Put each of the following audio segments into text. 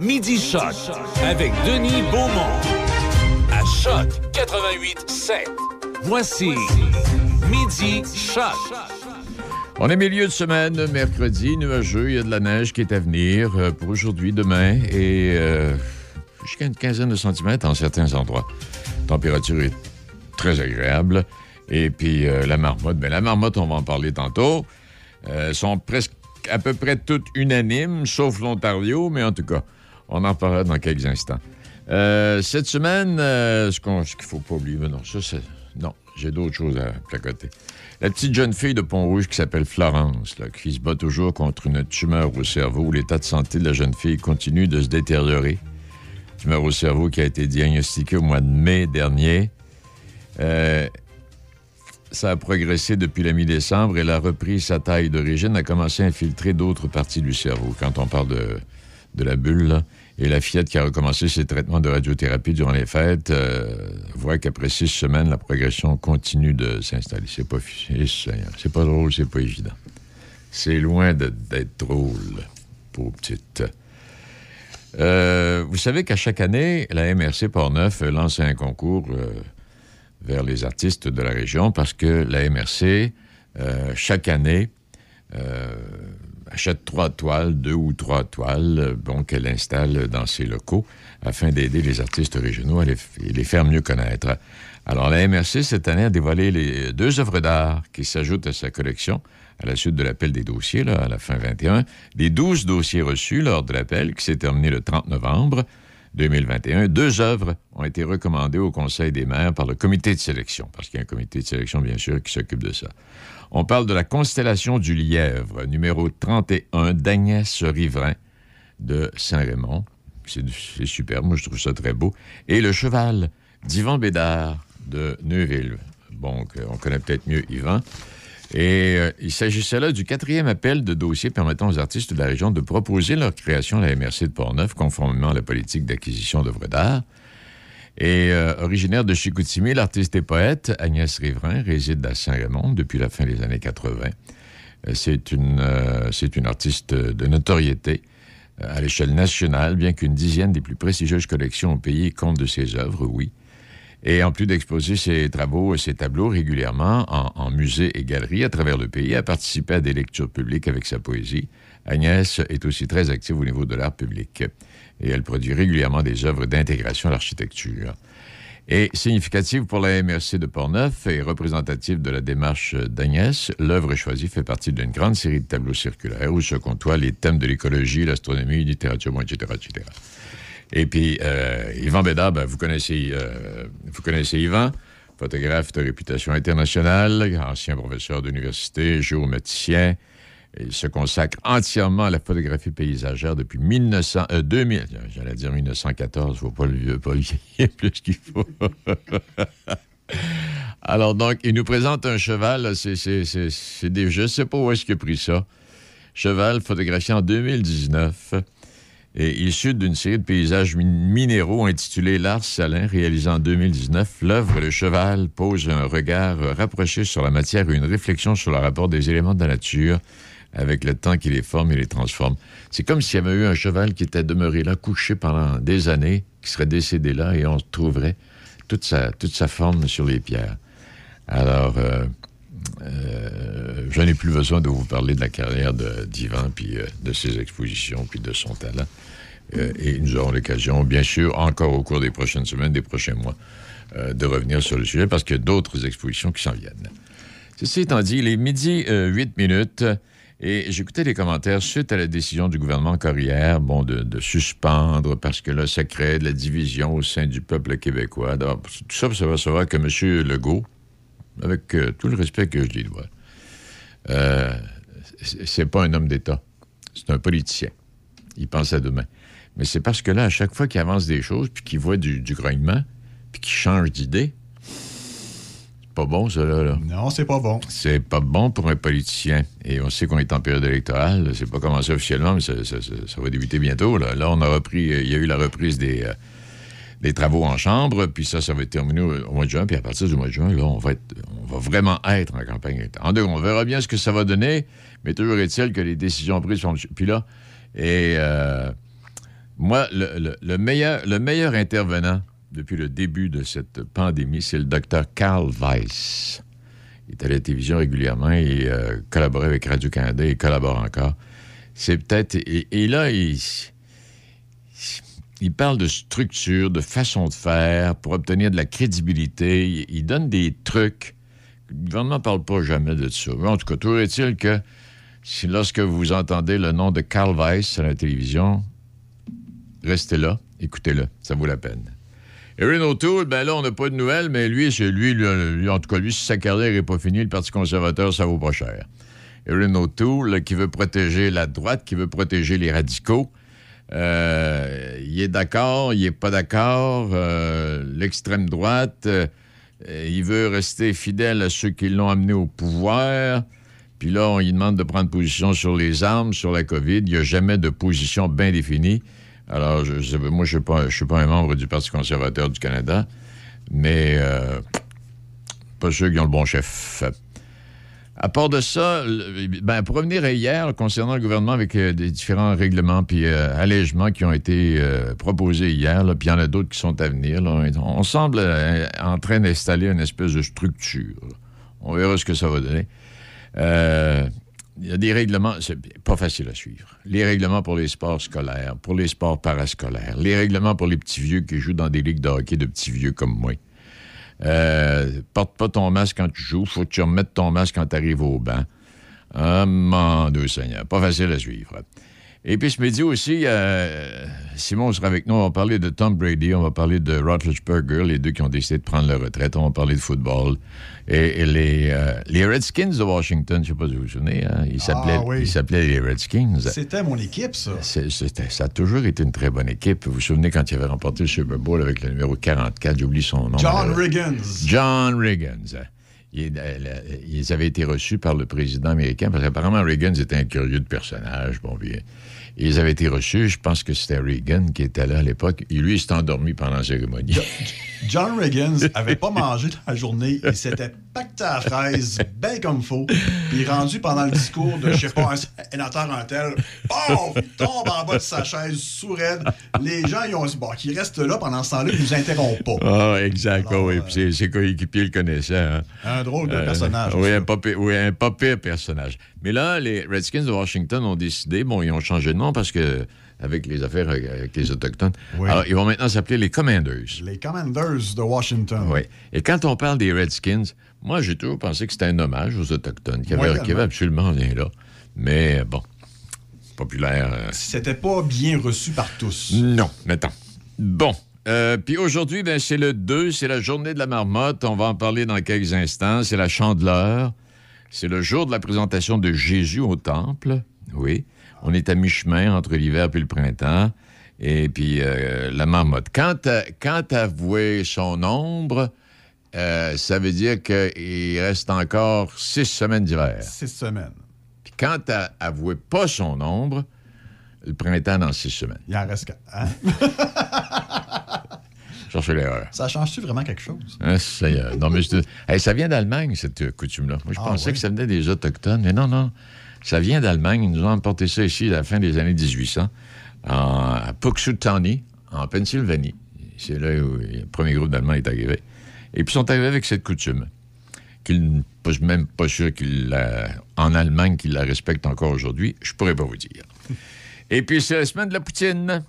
Midi Choc avec Denis Beaumont. À Choc 88 7. Voici Midi Choc. On est milieu de semaine, mercredi, nuageux, il y a de la neige qui est à venir euh, pour aujourd'hui, demain, et euh, jusqu'à une quinzaine de centimètres en certains endroits. Température est très agréable. Et puis euh, la marmotte, bien la marmotte, on va en parler tantôt, sont presque à peu près toutes unanimes, sauf l'Ontario, mais en tout cas, on en parlera dans quelques instants. Euh, cette semaine, euh, ce qu'il faut pas oublier, mais non, ça c'est... Non, j'ai d'autres choses à placoter. La petite jeune fille de Pont-Rouge qui s'appelle Florence, qui se bat toujours contre une tumeur au cerveau. L'état de santé de la jeune fille continue de se détériorer. Tumeur au cerveau qui a été diagnostiquée au mois de mai dernier. Euh, ça a progressé depuis la mi-décembre et la reprise sa taille d'origine a commencé à infiltrer d'autres parties du cerveau. Quand on parle de, de la bulle, là, et la fillette qui a recommencé ses traitements de radiothérapie durant les fêtes euh, voit qu'après six semaines, la progression continue de s'installer. C'est pas, fi- c'est pas drôle, c'est pas évident. C'est loin d'être drôle, pauvre petite. Euh, vous savez qu'à chaque année, la MRC Portneuf lance un concours euh, vers les artistes de la région parce que la MRC, chaque année, achète trois toiles, deux ou trois toiles, euh, bon, qu'elle installe dans ses locaux afin d'aider les artistes régionaux à les, faire mieux connaître. Alors, la MRC, cette année, a dévoilé les deux œuvres d'art qui s'ajoutent à sa collection à la suite de l'appel des dossiers, à la fin 21. Les 12 dossiers reçus lors de l'appel, qui s'est terminé le 30 novembre 2021, deux œuvres ont été recommandées au Conseil des maires par le comité de sélection, parce qu'il y a un comité de sélection, bien sûr, qui s'occupe de ça. On parle de la constellation du lièvre, numéro 31 d'Agnès Riverain de Saint-Raymond. C'est superbe, moi je trouve ça très beau. Et le cheval d'Yvan Bédard de Neuville. Bon, on connaît peut-être mieux Yvan. Et euh, il s'agissait là du quatrième appel de dossier permettant aux artistes de la région de proposer leur création à la MRC de Portneuf, conformément à la politique d'acquisition d'œuvres d'art. Et euh, originaire de Chicoutimi, l'artiste et poète Agnès Riverain réside à Saint-Raymond depuis la fin des années 80. Euh, C'est une, c'est une artiste de notoriété à l'échelle nationale, bien qu'une dizaine des plus prestigieuses collections au pays comptent de ses œuvres, oui. Et en plus d'exposer ses travaux et ses tableaux régulièrement en, musées et galeries à travers le pays, a participé à des lectures publiques avec sa poésie. Agnès est aussi très active au niveau de l'art public et elle produit régulièrement des œuvres d'intégration à l'architecture. Et significative pour la MRC de Portneuf et représentative de la démarche d'Agnès, l'œuvre choisie fait partie d'une grande série de tableaux circulaires où se côtoient les thèmes de l'écologie, l'astronomie, la littérature, etc. Et puis, euh, Yvan Bédard, ben, vous, connaissez, euh, vous connaissez Yvan, photographe de réputation internationale, ancien professeur d'université, géomaticien. Il se consacre entièrement à la photographie paysagère depuis 1900, euh, 2000, j'allais dire 1914, il ne faut pas le vieux, pas vieillir plus qu'il faut. Alors donc, il nous présente un cheval, c'est des, je ne sais pas où est-ce qu'il a pris ça. Cheval photographié en 2019 et issu d'une série de paysages min- minéraux intitulée L'Ars Salin, réalisé en 2019, l'œuvre Le Cheval pose un regard rapproché sur la matière et une réflexion sur le rapport des éléments de la nature avec le temps qui les forme et les transforme. C'est comme s'il y avait eu un cheval qui était demeuré là, couché pendant des années, qui serait décédé là, et on trouverait toute sa, toute sa forme sur les pierres. Alors, euh, euh, je n'ai plus besoin de vous parler de la carrière de- d'Ivan, puis euh, de ses expositions, puis de son talent. Euh, et nous aurons l'occasion, bien sûr, encore au cours des prochaines semaines, des prochains mois, de revenir sur le sujet, parce qu'il y a d'autres expositions qui s'en viennent. Ceci étant dit, il est midi euh, 8 minutes. Et j'écoutais les commentaires suite à la décision du gouvernement encore hier, bon, de, suspendre parce que là, ça crée de la division au sein du peuple québécois. Tout ça pour savoir, savoir que M. Legault, avec euh, tout le respect que je lui dois, euh, c'est pas un homme d'État. C'est un politicien. Il pense à demain. Mais c'est parce que là, à chaque fois qu'il avance des choses, puis qu'il voit du, du grognement, puis qu'il change d'idée, c'est pas bon, ça, là. là. Non, c'est pas bon. C'est pas bon pour un politicien. Et on sait qu'on est en période électorale. C'est pas commencé officiellement, mais ça, ça- ça- ça va débuter bientôt. Là, Là, on a repris. euh, Il y a eu la reprise des, euh, des travaux en chambre, puis ça, ça va être terminé au, mois de juin. Puis à partir du mois de juin, là, on va, on va vraiment être en campagne. En deux, on verra bien ce que ça va donner, mais toujours est-il que les décisions prises sont. Puis là, et. euh, Moi, le, le, meilleur, le meilleur intervenant depuis le début de cette pandémie, c'est le docteur Carl Weiss. Il est à la télévision régulièrement, il euh, collaborait avec Radio-Canada, il collabore encore. C'est peut-être... Et, là, il, il parle de structure, de façon de faire pour obtenir de la crédibilité. Il, donne des trucs. Le gouvernement ne parle pas jamais de ça. en tout cas, toujours est-il que si lorsque vous entendez le nom de Carl Weiss à la télévision, restez là, écoutez-le, ça vaut la peine. Erin O'Toole, ben là, on n'a pas de nouvelles, mais lui, c'est lui, en tout cas, lui, si sa carrière n'est pas finie, le Parti conservateur, ça vaut pas cher. Erin O'Toole, qui veut protéger la droite, qui veut protéger les radicaux, euh, il est d'accord, il n'est pas d'accord. Euh, l'extrême droite, euh, il veut rester fidèle à ceux qui l'ont amené au pouvoir. Puis là, on lui demande de prendre position sur les armes, sur la COVID. Il n'y a jamais de position bien définie. Alors, je, moi, je ne suis, pas un membre du Parti conservateur du Canada, mais pas sûr qu'ils ont le bon chef. À part de ça, ben, pour revenir à hier, concernant le gouvernement avec euh, des différents règlements puis euh, allègements qui ont été euh, proposés hier, puis il y en a d'autres qui sont à venir, on semble en train d'installer une espèce de structure. On verra ce que ça va donner. Il y a des règlements, c'est pas facile à suivre. Les règlements pour les sports scolaires, pour les sports parascolaires, les règlements pour les petits vieux qui jouent dans des ligues de hockey de petits vieux comme moi. Euh, porte pas ton masque quand tu joues. Faut que tu remettes ton masque quand tu arrives au banc. Ah, mon Dieu Seigneur. Pas facile à suivre. Et puis ce midi aussi, euh, Simon sera avec nous. On va parler de Tom Brady, on va parler de Roethlisberger, les deux qui ont décidé de prendre leur retraite. On va parler de football. Et, les, euh, les, Redskins de Washington, je ne sais pas si vous vous souvenez, hein, ils ah s'appelaient les Redskins. C'était mon équipe, ça. ça a toujours été une très bonne équipe. Vous vous souvenez quand ils avaient remporté le Super Bowl avec le numéro 44, j'oublie son nom. John Riggins. John Riggins. Euh, ils, avaient été reçus par le président américain parce qu'apparemment Reagan était un curieux de personnage. Bon, bien, ils avaient été reçus, je pense que c'était Reagan qui était là à l'époque. Et lui, il s'est endormi pendant la cérémonie. John Reagan avait pas mangé la journée. Il s'était pacté à fraise, bien comme faut. Puis rendu pendant le discours de, je sais pas, un sénateur un tel, bon, il tombe en bas de sa chaise, sourd Les gens, ils ont dit, bon, qu'il reste là pendant ce temps-là, il nous interrompt pas. Ah, exact. oui, puis ses coéquipiers le connaissaient. Hein. Un drôle de euh, personnage. Oui, un pas, oui, un pas pire personnage. Mais là, les Redskins de Washington ont décidé, bon, ils ont changé de nom parce que avec les affaires avec les Autochtones. Alors, ils vont maintenant s'appeler les Commanders. Les Commanders de Washington. Oui. Et quand on parle des Redskins, moi, j'ai toujours pensé que c'était un hommage aux Autochtones, qui avait, qui avait absolument rien là. Mais bon, populaire. Euh, c'était pas bien reçu par tous. Non, mettons. Bon. Euh, puis aujourd'hui, ben, c'est le 2, c'est la journée de la marmotte. On va en parler dans quelques instants. C'est la chandeleur. C'est le jour de la présentation de Jésus au temple. Oui. On est à mi-chemin entre l'hiver et le printemps. Et puis euh, la marmotte. Quand, quand avouer son ombre, euh, ça veut dire qu'il reste encore six semaines d'hiver. Six semaines. Puis quand avoué pas son ombre, le printemps dans six semaines. Il en reste quatre. Hein? Cherchez l'erreur. Ça change-tu vraiment quelque chose? Hein, non, mais ça vient d'Allemagne, cette coutume-là. Moi, je ah pensais que ça venait des Autochtones, mais non, non. Ça vient d'Allemagne. Ils nous ont emporté ça ici à la fin des années 1800, à Puxutani, en Pennsylvanie. C'est là où le premier groupe d'Allemands est arrivé. Et puis, ils sont arrivés avec cette coutume. Qu'ils, même pas sûr qu'il en Allemagne qu'ils la respectent encore aujourd'hui. Je pourrais pas vous dire. Et puis, c'est la semaine de la poutine.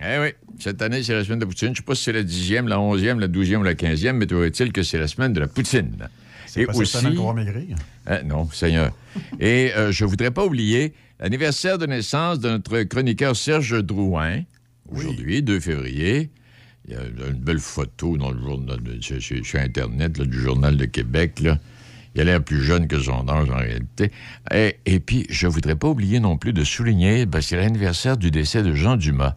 Eh oui, cette année, c'est la semaine de la poutine. Je ne sais pas si c'est la dixième, la onzième, la douzième ou la quinzième, mais trouve il que c'est la semaine de la poutine? C'est pas aussi... cette qu'on va maigrir? Euh, non, Seigneur. Et euh, je ne voudrais pas oublier l'anniversaire de naissance de notre chroniqueur Serge Drouin, aujourd'hui, 2 février. Il y a une belle photo dans le journal, sur, Internet du Journal de Québec. Là. Il a l'air plus jeune que son âge en réalité. Et, puis, je ne voudrais pas oublier non plus de souligner, ben, c'est l'anniversaire du décès de Jean Dumas.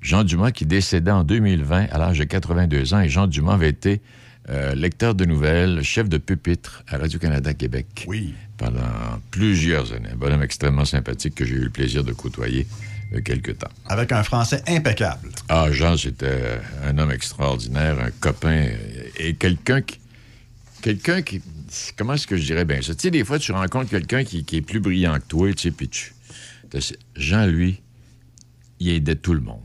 Jean Dumas qui décédait en 2020 à l'âge de 82 ans. Et Jean Dumas avait été euh, lecteur de nouvelles, chef de pupitre à Radio-Canada Québec. Oui. Pendant plusieurs années. Un bonhomme extrêmement sympathique que j'ai eu le plaisir de côtoyer a quelque temps. Avec un français impeccable. Ah, Jean, c'était un homme extraordinaire, un copain et quelqu'un qui. Quelqu'un qui. Comment est-ce que je dirais bien ça? Tu sais, des fois, tu rencontres quelqu'un qui, est plus brillant que toi, tu sais, puis tu. Jean, lui, il aidait tout le monde.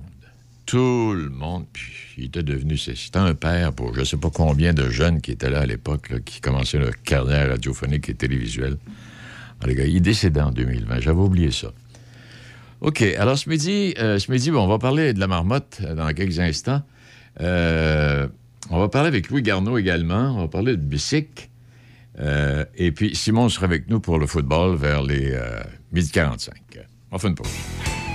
Tout le monde. Puis il était devenu, c'était un père pour je ne sais pas combien de jeunes qui étaient là à l'époque, qui commençaient leur carrière radiophonique et télévisuelle. Alors, les gars, il décédé en 2020. J'avais oublié ça. OK. Alors, ce midi, euh, midi on va parler de la marmotte euh, dans quelques instants. Euh, on va parler avec Louis Garneau également. On va parler de bicycle. et puis, Simon sera avec nous pour le football vers les midi 45. On fait une pause.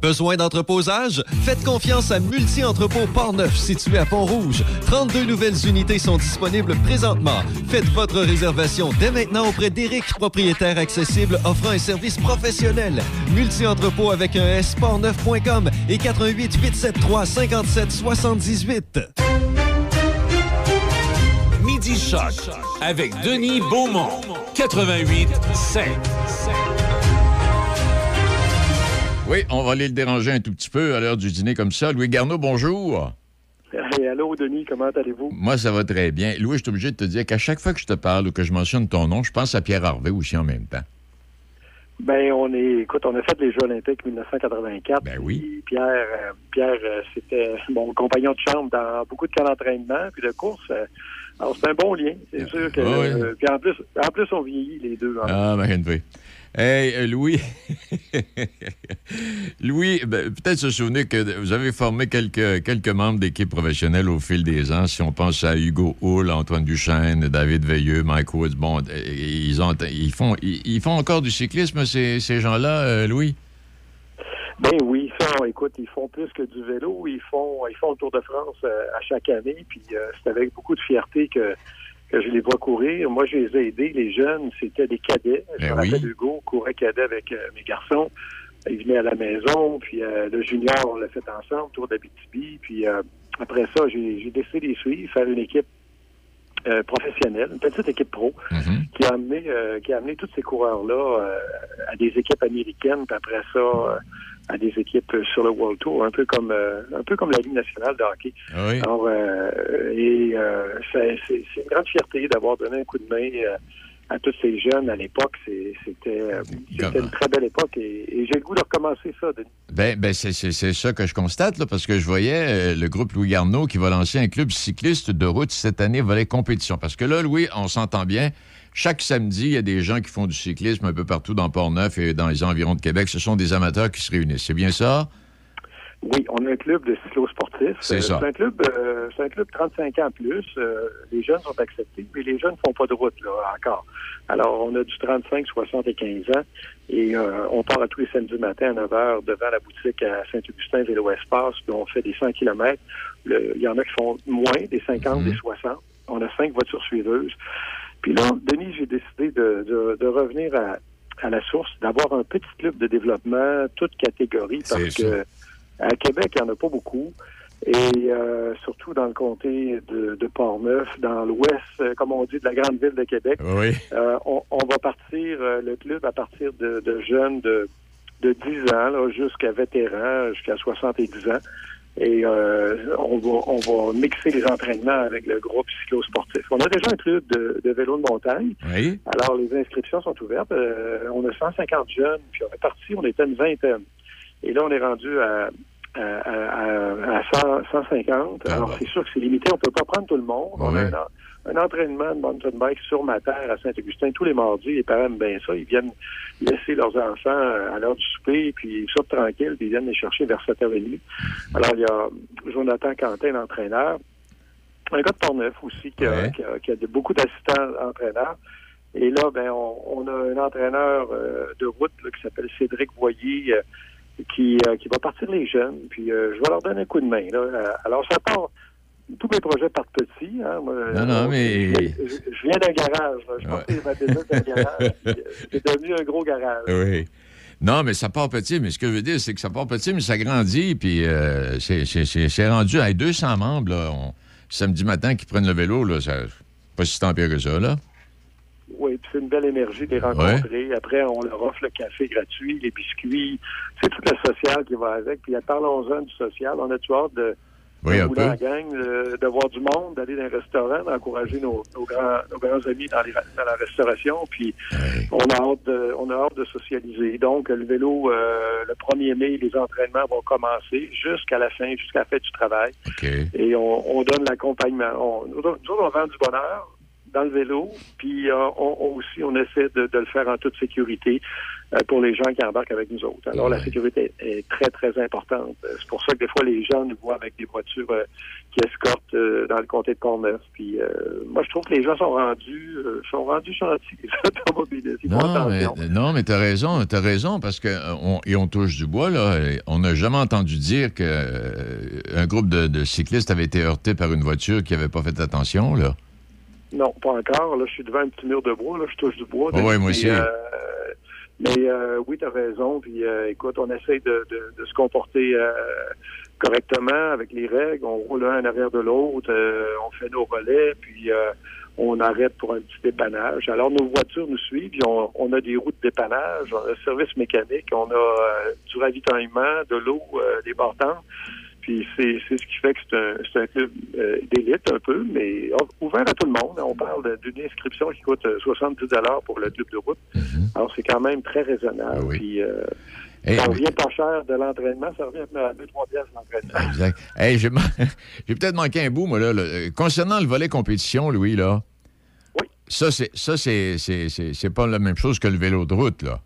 Besoin d'entreposage? Faites confiance à Multi-Entrepôt Port-Neuf, situé à Pont-Rouge. 32 nouvelles unités sont disponibles présentement. Faites votre réservation dès maintenant auprès d'Éric, propriétaire accessible offrant un service professionnel. Multi-Entrepôt avec un S, portneuf.com et 88 873 57 78. Midi Choc avec Denis Beaumont, 88 5. Oui, on va aller le déranger un tout petit peu à l'heure du dîner comme ça. Louis Garneau, bonjour. allô, Denis, comment allez-vous? Moi, ça va très bien. Louis, je suis obligé de te dire qu'à chaque fois que je te parle ou que je mentionne ton nom, je pense à Pierre Harvey aussi en même temps. Ben, on est, écoute, on a fait les Jeux Olympiques 1984. Ben oui. Pierre, euh, Pierre, euh, c'était mon compagnon de chambre dans beaucoup de cas d'entraînement puis de course. Euh, alors, c'est un bon lien. C'est sûr que. puis en plus, en plus, on vieillit les deux. Hein. Ah, ben, Hey, euh, Louis. Louis, ben, peut-être se souvenir que vous avez formé quelques, quelques membres d'équipe professionnelle au fil des ans. Si on pense à Hugo Hull, Antoine Duchesne, David Veilleux, Mike Woods, bon, euh, ils, ont, ils, font, ils, font encore du cyclisme, ces, ces gens-là, euh, Louis? Ben oui, ça, écoute, ils font plus que du vélo. Ils font, ils font le Tour de France à chaque année. Puis c'est avec beaucoup de fierté que que je les vois courir. Moi, je les ai aidés. Les jeunes, c'était des cadets. Je ben me rappelle Hugo courait cadet avec euh, mes garçons. Ils venaient à la maison, puis euh, le junior, on l'a fait ensemble, tour d'Abitibi. Puis euh, après ça, j'ai décidé de les suivre, faire une équipe professionnelle, une petite équipe pro, mm-hmm. qui a amené qui a amené tous ces coureurs-là à des équipes américaines, puis après ça à des équipes sur le World Tour, un peu comme euh, un peu comme la Ligue nationale de hockey. Ah Alors, euh, et euh, c'est une grande fierté d'avoir donné un coup de main à tous ces jeunes à l'époque. C'était une très belle époque et, j'ai le goût de recommencer ça. Ben, ben c'est ça que je constate, là, parce que je voyais le groupe Louis Garneau qui va lancer un club cycliste de route cette année, volet compétition. Parce que là, Louis, on s'entend bien, chaque samedi, il y a des gens qui font du cyclisme un peu partout dans Port-Neuf et dans les environs de Québec. Ce sont des amateurs qui se réunissent. C'est bien ça? Oui, on a un club de cyclo-sportifs. C'est ça. C'est un club, euh, c'est un club 35 ans plus. Euh, les jeunes sont acceptés, mais les jeunes ne font pas de route là encore. Alors, on a du 35, 60 et 15 ans, et euh, on part à tous les samedis matin à 9 h devant la boutique à Saint-Augustin Vélo Espace, puis on fait des 100 km. il y en a qui font moins, des 50, mhm. des 60. On a cinq voitures suiveuses. Puis là, Denis, j'ai décidé de, revenir à, la source, d'avoir un petit club de développement, toute catégorie, parce que à Québec, il n'y en a pas beaucoup. Et euh, surtout dans le comté de, de Port-Neuf, dans l'ouest, euh, comme on dit, de la grande ville de Québec. Oui. Euh, on, va partir, le club, à partir de, jeunes de, de 10 ans jusqu'à vétérans, jusqu'à 70 ans. Et euh, on, va, on va mixer les entraînements avec le groupe cyclo-sportif. On a déjà un club de, de vélo de montagne. Oui. Alors, les inscriptions sont ouvertes. Euh, on a 150 jeunes, puis on est parti, on était une vingtaine. Et là, on est rendu à, à, à 100, 150. Ah Alors, c'est sûr que c'est limité. On peut pas prendre tout le monde. On a Ouais. Un, entraînement de mountain bike sur ma terre à Saint-Augustin tous les mardis. Les parents aiment bien ça. Ils viennent laisser leurs enfants à l'heure du souper, puis ils sortent tranquilles, puis ils viennent les chercher vers 7h30. Alors, il y a Jonathan Quentin, l'entraîneur. Un gars de Portneuf aussi, qui a, Ouais. qui a- qui a de- beaucoup d'assistants entraîneurs. Et là, ben, on, on a un entraîneur euh, de route là, qui s'appelle Cédric Voyer, euh, qui, euh, qui va partir les jeunes. Puis je vais leur donner un coup de main. Là. Alors, ça part. Tous mes projets partent petits. Hein. Moi, Non, non, euh, mais- Je, viens d'un garage. là. Je Ouais. partais ma business d'un garage. euh, C'est devenu un gros garage. Oui. Non, mais ça part petit. Mais ce que je veux dire, c'est que ça part petit, mais ça grandit. Puis euh, c'est- rendu à 200 membres, là, on- samedi matin, qui prennent le vélo. Là, ça, pas si tant pire que ça, là. Oui, puis c'est une belle énergie de les rencontrer. Après, on leur offre le café gratuit, les biscuits. C'est tout le social qui va avec. Puis parlons-en du social. On a-tu hâte de, Oui, un peu. en gang, de, de voir du monde, d'aller dans un restaurant, d'encourager nos, nos grands, nos grands amis dans, les, dans la restauration. Puis on a hâte de, on a hâte de socialiser. Donc, le vélo, euh, le 1er mai, les entraînements vont commencer jusqu'à la fin, jusqu'à la fin du travail. Et on, on donne l'accompagnement. On, nous autres, on vend du bonheur dans le vélo, puis euh, on, on aussi, on essaie de, de le faire en toute sécurité pour les gens qui embarquent avec nous autres. Alors, la sécurité est, très, très importante. Euh, C'est pour ça que des fois, les gens nous voient avec des voitures euh, qui escortent euh, dans le comté de Pont-Neuf. Puis, euh, moi, je trouve que les gens sont rendus, euh, sont rendus gentils, les automobilistes. Non, mais, non, mais t'as raison, t'as raison, parce que euh, on, et on touche du bois, là. On n'a jamais entendu dire que euh, un groupe de, de cyclistes avait été heurté par une voiture qui n'avait pas fait attention, là. Non, pas encore. Là, je suis devant un petit mur de bois. Là, je touche du bois. Oh, ouais, moi aussi. Mais euh, oui, tu as raison. Puis euh, écoute, on essaie de, de, de se comporter euh, correctement avec les règles. On roule un en arrière de l'autre. euh, on fait nos relais. Puis euh, on arrête pour un petit dépannage. Alors, nos voitures nous suivent. Puis on, on a des routes de dépannage. On a service mécanique. On a euh, du ravitaillement, de l'eau, des portantes. Puis c'est c'est ce qui fait que c'est un, c'est un club euh, d'élite un peu, mais ouvert à tout le monde. On parle d'une inscription qui coûte euh, 70 pour le club de route. Alors c'est quand même très raisonnable. Oui. Puis euh, Hey, ça mais- revient pas cher de l'entraînement, ça revient à 2-3 pièces l'entraînement. Exact. Hey, j'ai peut-être manqué un bout, moi, là. là. Euh, Concernant le volet compétition, Louis, là. Oui. Ça, c'est ça, c'est, c'est, c'est, c'est pas la même chose que le vélo de route, là.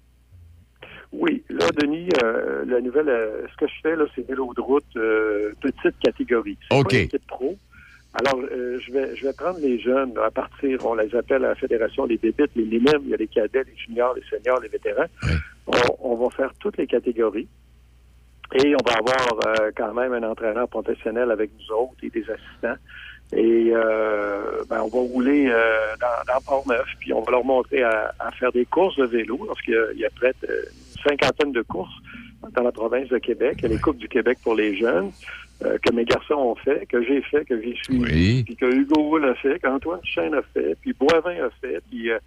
Là, Denis, euh, la nouvelle, euh, ce que je fais, là, c'est vélo de route, euh, petite catégorie. C'est OK. pas une équipe pro. Alors, euh, je vais je vais prendre les jeunes à partir, on les appelle à la Fédération les bébites, les minimes, il y a les cadets, les juniors, les seniors, les vétérans. On, on va faire toutes les catégories. Et on va avoir quand même un entraîneur professionnel avec nous autres et des assistants. Et euh, ben, on va rouler euh, dans, dans Port-Neuf, puis on va leur montrer à, à faire des courses de vélo, parce qu'il y a- il y a près de cinquantaine de courses dans la province de Québec. Les Coupes du Québec pour les jeunes, euh, que mes garçons ont fait, que j'ai fait, que j'ai suivi, Oui. puis que Hugo Wool a fait, qu'Antoine Chêne a fait, puis Boivin a fait, puis euh,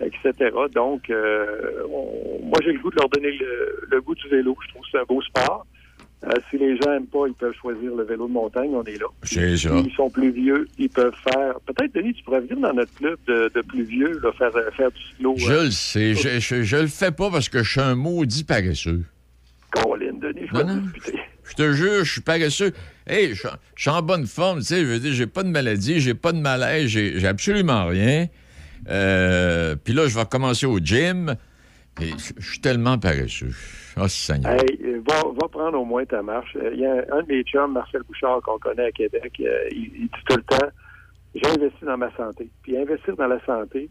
etc. Donc, euh, on- moi, j'ai le goût de leur donner le, le goût du vélo. Je trouve que c'est un beau sport. Euh, si les gens n'aiment pas, ils peuvent choisir le vélo de montagne. On est là. C'est ça. S'ils sont plus vieux, ils peuvent faire. Peut-être, Denis, tu pourrais venir dans notre club de, de plus vieux, là, faire, faire du slow. Je le sais. Je, je, je le fais pas parce que je suis un maudit paresseux. Colin, Denis, je Non, vais non. discuter. Je te jure, je suis paresseux. Hey, je, je suis en bonne forme, tu sais. Je veux dire, j'ai pas de maladie, j'ai pas de malaise, j'ai j'ai absolument rien. Euh, Puis là, je vais recommencer au gym. Je suis tellement paresseux. Oh, Seigneur. Hey, euh, va, va prendre au moins ta marche. Euh, Il y a un de mes chums, Marcel Bouchard, qu'on connaît à Québec, euh, il, dit tout le temps j'ai investi dans ma santé. Puis investir dans la santé,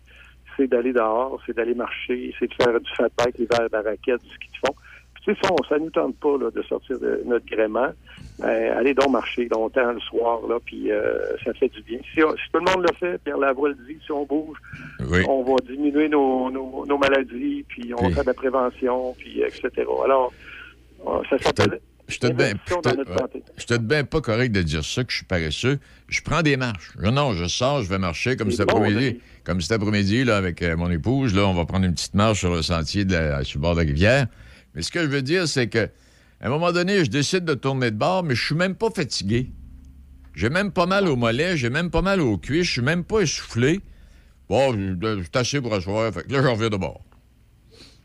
c'est d'aller dehors, c'est d'aller marcher, c'est de faire du fat bike, l'hiver, de la raquette, du ski de fond. Puis tu sais, ça, nous tente pas de sortir de notre gréement. Euh, allez donc marcher longtemps le soir, là, puis euh, ça fait du bien. Si, on- si tout le monde le fait, Pierre Lavoie le dit, si on bouge, Oui. on va diminuer nos, nos, nos maladies, puis on faire de la prévention, puis etc. Alors, euh, ça s'appelle Je te bien, investissons dans notre santé. je te bien pas correct de dire ça, que je suis paresseux. Je prends des marches. Je- non, je sors, je vais marcher comme cet bon, après-midi. Comme cet après-midi, là, avec euh, mon épouse, là, on va prendre une petite marche sur le sentier de la, sur le bord de la rivière. Mais ce que je veux dire, c'est que à un moment donné, je décide de tourner de bord, mais je suis même pas fatigué. J'ai même pas mal au mollet, j'ai même pas mal aux cuisses, je suis même pas essoufflé. Bon, je je suis assez pour asseoir. Fait que là, j'en reviens de bord.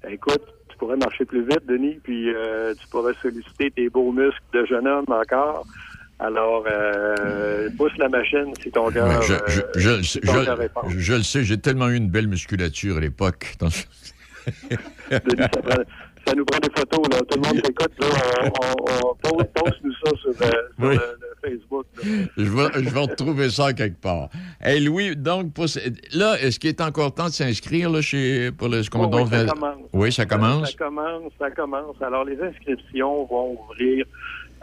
Écoute, tu pourrais marcher plus vite, Denis, puis euh, tu pourrais solliciter tes beaux muscles de jeune homme encore. Alors, euh, pousse la machine si ton cœur. Je, euh, je- je- si je- je- je le sais, j'ai tellement eu une belle musculature à l'époque. Denis, ça, prend- ça nous prend des photos, là. Tout le monde t'écoute, là. On, on, on pose, poste-nous ça sur, euh, sur Oui. le, le Facebook. Je vais, je vais retrouver ça quelque part. Hey Louis, donc, pour là, est-ce qu'il est encore temps de s'inscrire là, chez, pour le Oh, oui, ça commence. Oui, ça commence. Ça commence, ça commence. Alors, les inscriptions vont ouvrir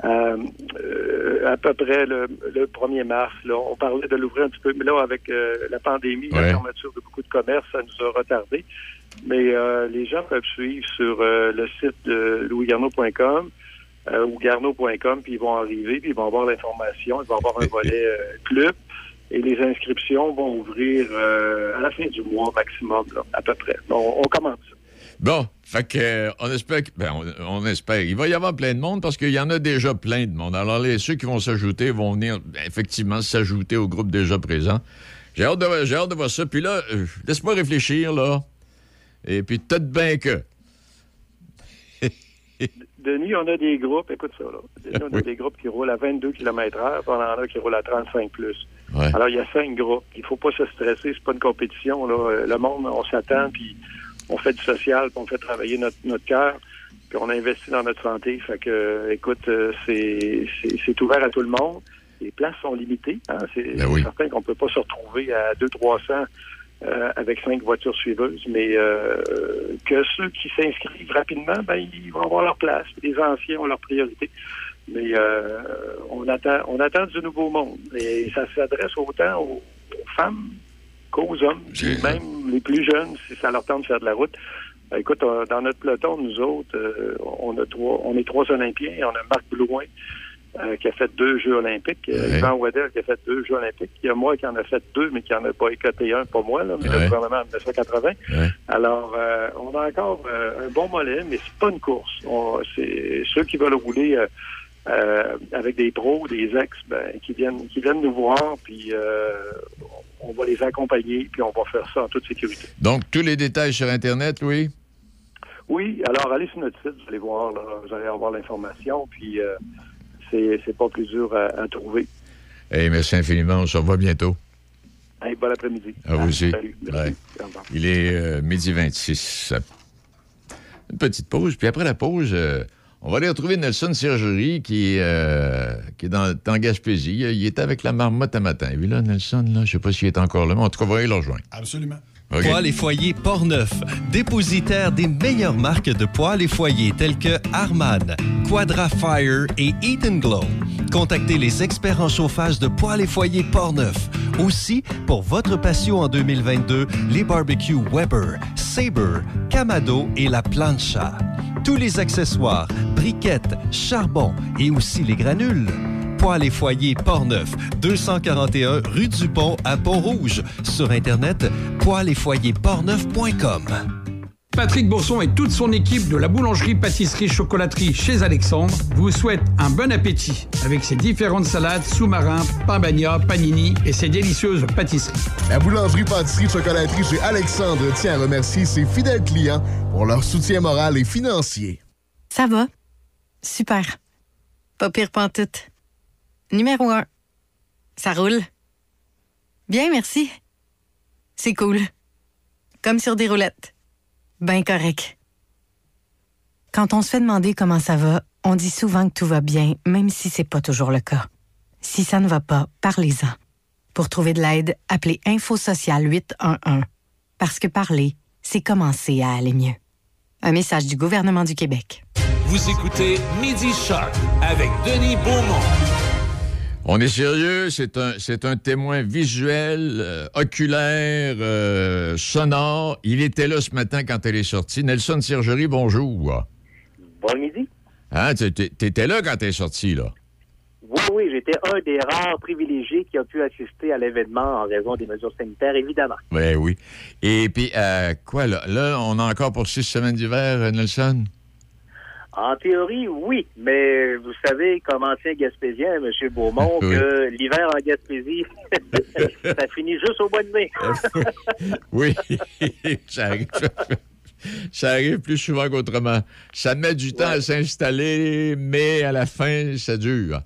euh, euh, à peu près le, le 1er mars. Là. On parlait de l'ouvrir un petit peu, mais là, avec euh, la pandémie, Ouais. la fermeture de beaucoup de commerces, ça nous a retardé. Mais euh, les gens peuvent suivre sur euh, le site de louisgarneau.com euh, ou garneau.com, puis ils vont arriver, puis ils vont avoir l'information, ils vont avoir un volet club. Et les inscriptions vont ouvrir à la fin du mois maximum, à peu près. On commence. Bon, fait que, on espère que- ben, on, espère. Il va y avoir plein de monde parce qu'il y en a déjà plein de monde. Alors, les, ceux qui vont s'ajouter vont venir ben, effectivement s'ajouter au groupe déjà présent. J'ai hâte, de, hâte de voir ça. Puis là, laisse-moi réfléchir, là. Et puis, peut-être bien que. Denis, on a des groupes, écoute ça, là. Denis, on a Oui. des groupes qui roulent à 22 km heure, puis on en a qui roulent à 35 plus. Ouais. Alors, il y a cinq groupes. Il faut pas se stresser, c'est pas une compétition, là. Euh, Le monde, on s'attend, puis on fait du social, puis on fait travailler notre, notre cœur, puis on investit dans notre santé. Fait que, euh, écoute, euh, c'est, ouvert à tout le monde. Les places sont limitées. Hein? C'est Ben oui. certain qu'on peut pas se retrouver à 200-300 euh, avec cinq voitures suiveuses, mais euh, que ceux qui s'inscrivent rapidement, ben, ils vont avoir leur place. Les anciens ont leur priorité. Mais euh, on attend on attend du nouveau monde. Et ça s'adresse autant aux, aux femmes qu'aux hommes, même les plus jeunes, si ça leur tente de faire de la route. Ben, écoute, dans notre peloton, nous autres, on a trois on est trois Olympiens. On a Marc Blouin euh, qui a fait deux Jeux olympiques, euh, Ouais. Yvan Waddell qui a fait deux Jeux olympiques. Il y a moi qui en a fait deux, mais qui en a boycotté un, pas moi, là, mais Ouais. le gouvernement en 1980. Ouais. Alors, euh, on a encore euh, un bon mollet, mais c'est pas une course. On- C'est ceux qui veulent rouler avec des pros, des ex, ben, qui viennent, qui viennent nous voir, puis on va les accompagner, puis on va faire ça en toute sécurité. Donc, tous les détails sur Internet, Louis? Oui, alors allez sur notre site, vous allez voir, là, vous allez avoir l'information, puis c'est c'est pas plus dur à, à trouver. Hey, merci infiniment. On se revoit bientôt. Hey, bon après-midi. À vous aussi. Il est euh, midi 26. Une petite pause. Puis après la pause, euh, on va aller retrouver Nelson Sergerie qui, euh, qui est dans, dans Gaspésie. Il était avec la marmotte à matin. Et puis là, Nelson, là, je sais pas s'il est encore là, mais en tout cas, on va aller le rejoindre. Absolument. OK. Poêles et foyers Portneuf, dépositaire des meilleures marques de poêles et foyers tels que Harman, Quadra Fire et Eat Glow. Contactez les experts en chauffage de poêles et foyers Portneuf. Aussi, pour votre passion en 2022, les barbecues Weber, Sabre, Camado et la Plancha. Tous les accessoires, briquettes, charbon et aussi les granules. Poêles et foyers Portneuf, 241 rue du Pont à Pont-Rouge. Sur Internet, et portneuf.com. Patrick Bourson et toute son équipe de la boulangerie, pâtisserie, chocolaterie chez Alexandre vous souhaitent un bon appétit avec ses différentes salades, sous-marins, pain bagna, panini et ses délicieuses pâtisseries. La boulangerie, pâtisserie, chocolaterie chez Alexandre tient à remercier ses fidèles clients pour leur soutien moral et financier. Ça va? Super. Pas pire pantoute. Numéro un. Ça roule. Bien, merci. C'est cool. Comme sur des roulettes. Ben correct. Quand on se fait demander comment ça va, on dit souvent que tout va bien, même si c'est pas toujours le cas. Si ça ne va pas, parlez-en. Pour trouver de l'aide, appelez Info Social 811. Parce que parler, c'est commencer à aller mieux. Un message du gouvernement du Québec. Vous écoutez Midi Shark avec Denis Beaumont. On est sérieux, c'est un, c'est un témoin visuel, euh, oculaire, euh, sonore. Il était là ce matin quand elle est sortie. Nelson Sergerie, bonjour. Bon midi. Hein, t'étais là quand elle est sortie, là? Oui, oui, j'étais un des rares privilégiés qui a pu assister à l'événement en raison des mesures sanitaires, évidemment. Ben oui. Et puis, euh, quoi, là? Là, on a encore pour six semaines d'hiver, euh, Nelson? En théorie, oui, mais vous savez, comme ancien Gaspésien, M. Beaumont, Oui. que l'hiver en Gaspésie, ça finit juste au mois de mai. oui, ça arrive. ça arrive plus souvent qu'autrement. Ça met du temps à s'installer, mais à la fin, ça dure.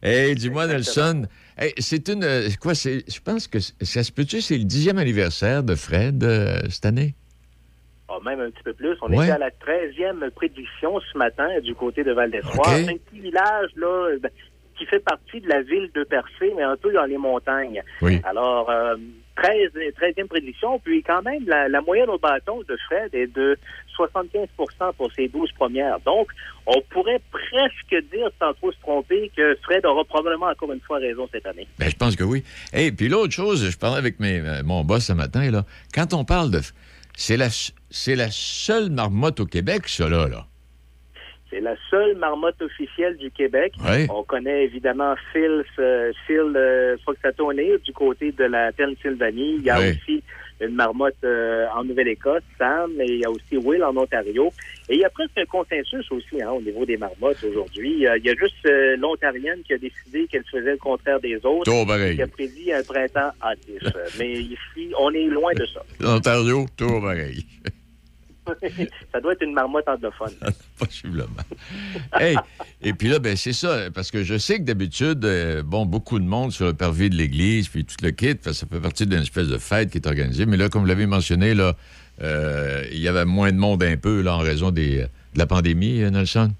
Hey, dis-moi, Nelson, hey, c'est une. Quoi, c'est. Je pense que ça se peut-tu, c'est le dixième anniversaire de Fred euh, cette année? Ah, même un petit peu plus. On Ouais. était à la 13e prédiction ce matin du côté de Val-d'Espoir. OK. C'est un petit village là, ben, qui fait partie de la ville de Percé, mais un peu dans les montagnes. Oui. Alors, euh, 13, 13e prédiction, puis quand même, la, la moyenne au bâton de Fred est de 75% pour ses 12 premières. Donc, on pourrait presque dire, sans trop se tromper, que Fred aura probablement encore une fois raison cette année. Ben, je pense que oui. Et puis l'autre chose, je parlais avec mes- euh, mon boss ce matin, là. Quand on parle de. C'est la, c'est la seule marmotte au Québec, ça, là. C'est la seule marmotte officielle du Québec. On connaît évidemment Phil, euh, Phil euh, Foxatone du côté de la Pennsylvanie. Il y a aussi une marmotte euh, en Nouvelle-Écosse, Sam, et il y a aussi Will en Ontario. Et il y a presque un consensus aussi hein, au niveau des marmottes aujourd'hui. Euh, il y a juste euh, l'Ontarienne qui a décidé qu'elle faisait le contraire des autres. Tout pareil. Qui a prédit un printemps hâtif. Mais ici, on est loin de ça. L'Ontario, tout pareil. ça doit être une marmotte anglophone. Possiblement. hey, et puis là, ben c'est ça, parce que je sais que d'habitude, euh, bon, beaucoup de monde sur le parvis de l'église, puis tout le kit, ça fait partie d'une espèce de fête qui est organisée. Mais là, comme vous l'avez mentionné, là, euh, il y avait moins de monde un peu là, en raison des, de la pandémie, euh, Nelson?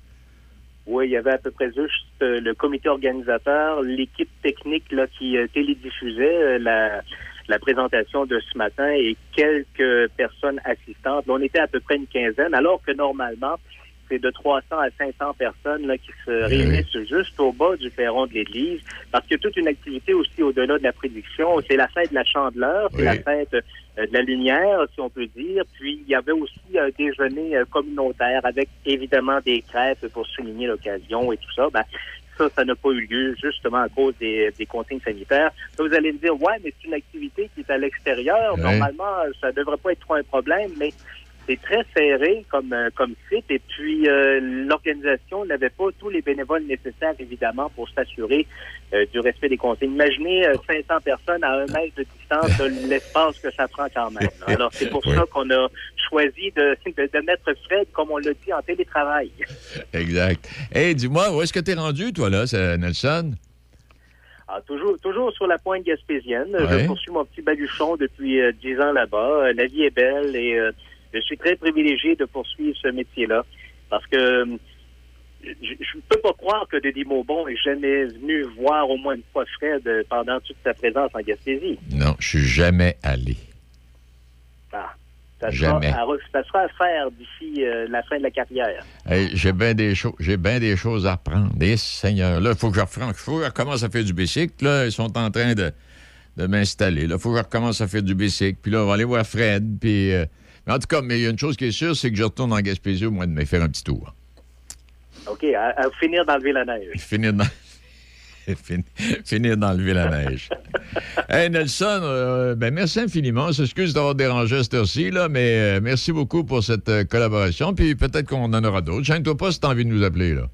Oui, il y avait à peu près juste le comité organisateur, l'équipe technique là, qui télédiffusait la, la présentation de ce matin et quelques personnes assistantes. On était à peu près une quinzaine, alors que normalement, c'est de 300 à 500 personnes là, qui se réunissent juste au bas du perron de l'église, parce qu'il y a toute une activité aussi au-delà de la prédiction. C'est la fête de la chandeleur, c'est la fête euh, de la lumière, si on peut dire. Puis, il y avait aussi un déjeuner euh, communautaire avec évidemment des crêpes pour souligner l'occasion et tout ça. Ben, ça, ça n'a pas eu lieu justement à cause des, des consignes sanitaires. Vous allez me dire, ouais, mais c'est une activité qui est à l'extérieur. Ouais. Normalement, ça ne devrait pas être trop un problème, mais c'est très serré comme, euh, comme site. Et puis, euh, l'organisation n'avait pas tous les bénévoles nécessaires, évidemment, pour s'assurer euh, du respect des consignes. Imaginez euh, 500 personnes à un mètre de distance, euh, l'espace que ça prend quand même. Alors, c'est pour Oui. ça qu'on a choisi de, de, de mettre Fred, comme on l'a dit, en télétravail. Exact. Hey, dis-moi, où est-ce que t'es rendu, toi, là, Nelson? Ah, toujours, toujours sur la pointe gaspésienne. Ouais. Je poursuis mon petit baluchon depuis euh, dix ans là-bas. Euh, la vie est belle et euh, je suis très privilégié de poursuivre ce métier-là parce que euh, je ne peux pas croire que Denis Maubon est jamais venu voir au moins une fois Fred pendant toute sa présence en Gaspésie. Non, je suis jamais allé. Ah, ça, sera à, ça sera à faire d'ici euh, la fin de la carrière. Hey, j'ai bien des choses, j'ai bien des choses à apprendre. Des seigneurs, là, il faut que je refran- faut que je recommence à faire du bicycle. Là, ils sont en train de, de m'installer. Là, faut que je recommence à faire du bicycle. Puis là, on va aller voir Fred. Puis, euh, mais en tout cas, mais il y a une chose qui est sûre, c'est que je retourne en Gaspésie au mois de mai faire un petit tour. OK, à, à finir d'enlever la neige. Finir dans... fin- finir d'enlever la neige. hey Nelson, euh, ben merci infiniment. On s'excuse d'avoir dérangé à cette heure-ci, là, mais euh, merci beaucoup pour cette euh, collaboration. Puis peut-être qu'on en aura d'autres. Gêne-toi pas si tu as envie de nous appeler. Là.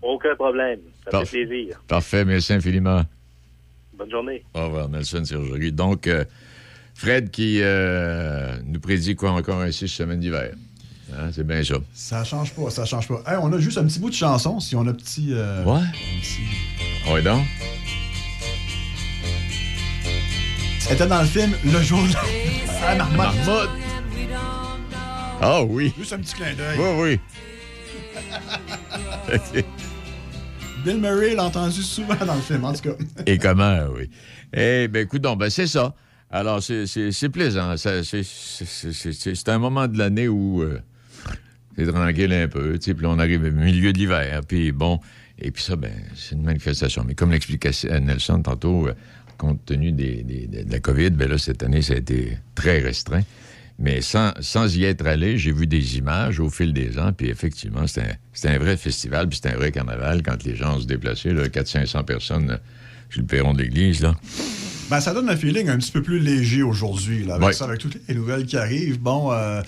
Aucun problème. Ça fait plaisir. Parfait, merci infiniment. Bonne journée. Au revoir, Nelson Sergerie. Donc, Fred qui euh, nous prédit quoi encore un six semaines d'hiver. Hein, c'est bien ça. Ça change pas, ça change pas. Hey, on a juste un petit bout de chanson, si on a petit. euh, Ouais. un petit- Ouais, donc? C'était dans le film Le jour de la, marmotte. Marmotte. Ah oui. Juste un petit clin d'œil. Oui, oui. Bill Murray l'a entendu souvent dans le film, en tout cas. Et comment, oui. Eh bien, écoute, donc, ben, c'est ça. Alors, c'est- plaisant. C'est- un moment de l'année où euh, c'est tranquille un peu. Puis on arrive au milieu de l'hiver. Puis bon, et puis ça, ben, c'est une manifestation. Mais comme l'expliquait Nelson tantôt, euh, compte tenu des, des- de la COVID, ben là, cette année, ça a été très restreint. Mais sans, sans y être allé, j'ai vu des images au fil des ans, puis effectivement, c'était un, un vrai festival, puis c'était un vrai carnaval quand les gens se déplaçaient, là, 400-500 personnes euh, sur le perron de l'église, là. Ben, ça donne un feeling un petit peu plus léger aujourd'hui, avec, Ouais. ça, avec toutes les nouvelles qui arrivent. Bon, euh,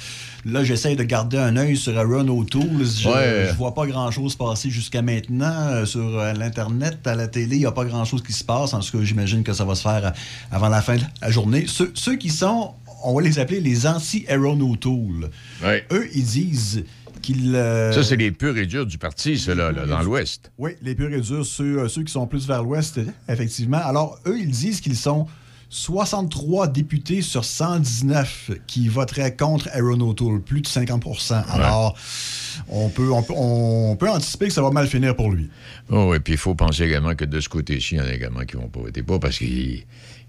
là, j'essaye de garder un œil sur Aaron O'Toole. Je, Ouais. je vois pas grand-chose passer jusqu'à maintenant euh, sur euh, l'Internet, à la télé. Il n'y a pas grand-chose qui se passe. En tout cas, j'imagine que ça va se faire avant la fin de la journée. Ceux, ceux qui sont, on va les appeler les anti-Aaron O'Toole. Ouais. Eux, ils disent euh, Ça, c'est les purs et durs du parti, ceux-là, là, dans l'Ouest. oui, les purs et durs, ceux, euh, ceux qui sont plus vers l'ouest, effectivement. Alors, eux, ils disent qu'ils sont 63 députés sur 119 qui voteraient contre Aaron O'Toole, plus de 50% Alors, on peut, on, peut, on peut anticiper que ça va mal finir pour lui. Oh, et puis il faut penser également que de ce côté-ci, il y en a également qui vont pas voter pas parce qu'il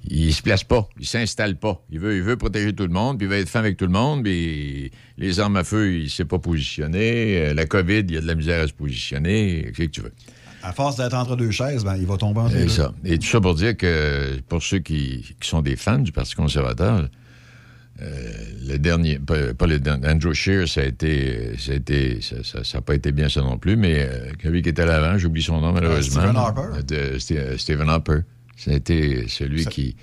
il se place pas, il s'installe pas. Il veut, il veut protéger tout le monde, puis il va être fin avec tout le monde, puis les armes à feu, il s'est pas positionné. Euh, La COVID, il y a de la misère à se positionner. Qu'est-ce que tu veux? À force d'être entre deux chaises, ben, il va tomber entre deux. ça. Et tout ça pour dire que pour ceux qui, qui sont des fans du Parti conservateur, euh, le dernier, pas, pas le dernier, Andrew Scheer, ça a été, ça a été, ça, ça- ça a pas été bien ça non plus, mais euh, celui qui était à l'avant, j'oublie son nom malheureusement. Stephen Harper. De- Stephen Harper. Ça a été celui qui,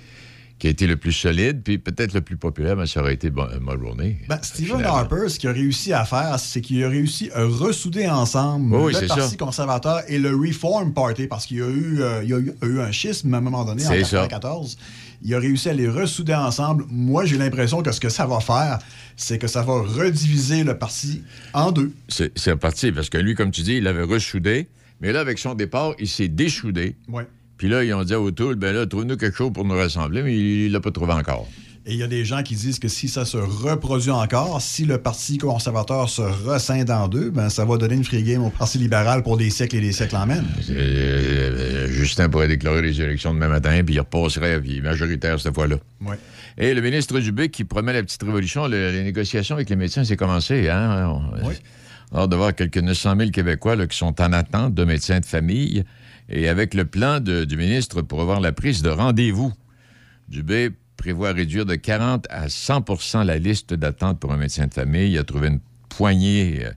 qui a été le plus solide, puis peut-être le plus populaire, mais ça aurait été Mulroney. Ben, Stephen finalement. Harper, ce qu'il a réussi à faire, c'est qu'il a réussi à ressouder ensemble Oui, le Parti ça. conservateur et le Reform Party, parce qu'il y a eu, euh, il y a eu, un schisme à un moment donné, en C'est ça. 1994. Il a réussi à les ressouder ensemble. Moi, j'ai l'impression que ce que ça va faire, c'est que ça va rediviser le parti en deux. C'est c'est reparti, parce que lui, comme tu dis, il l'avait ressoudé, mais là, avec son départ, il s'est déchoudé. Ouais. Puis là, ils ont dit à O'Toole, ben là, trouve-nous quelque chose pour nous rassembler, mais il l'a pas trouvé encore. Et il y a des gens qui disent que si ça se reproduit encore, si le Parti conservateur se rescinde en deux, ben ça va donner une free game au Parti libéral pour des siècles et des siècles en même. Euh, Justin pourrait déclarer les élections demain matin, puis il repasserait, puis majoritaire cette fois-là. Ouais. Et le ministre Dubé qui promet la petite révolution, le- les négociations avec les médecins, c'est commencé. Hein? On- Oui. Alors, de voir quelques 900 000 Québécois là, qui sont en attente de médecins de famille, et avec le plan de- du ministre pour avoir la prise de rendez-vous. Dubé prévoit réduire de 40 à 100% la liste d'attente pour un médecin de famille. Il a trouvé une poignée euh,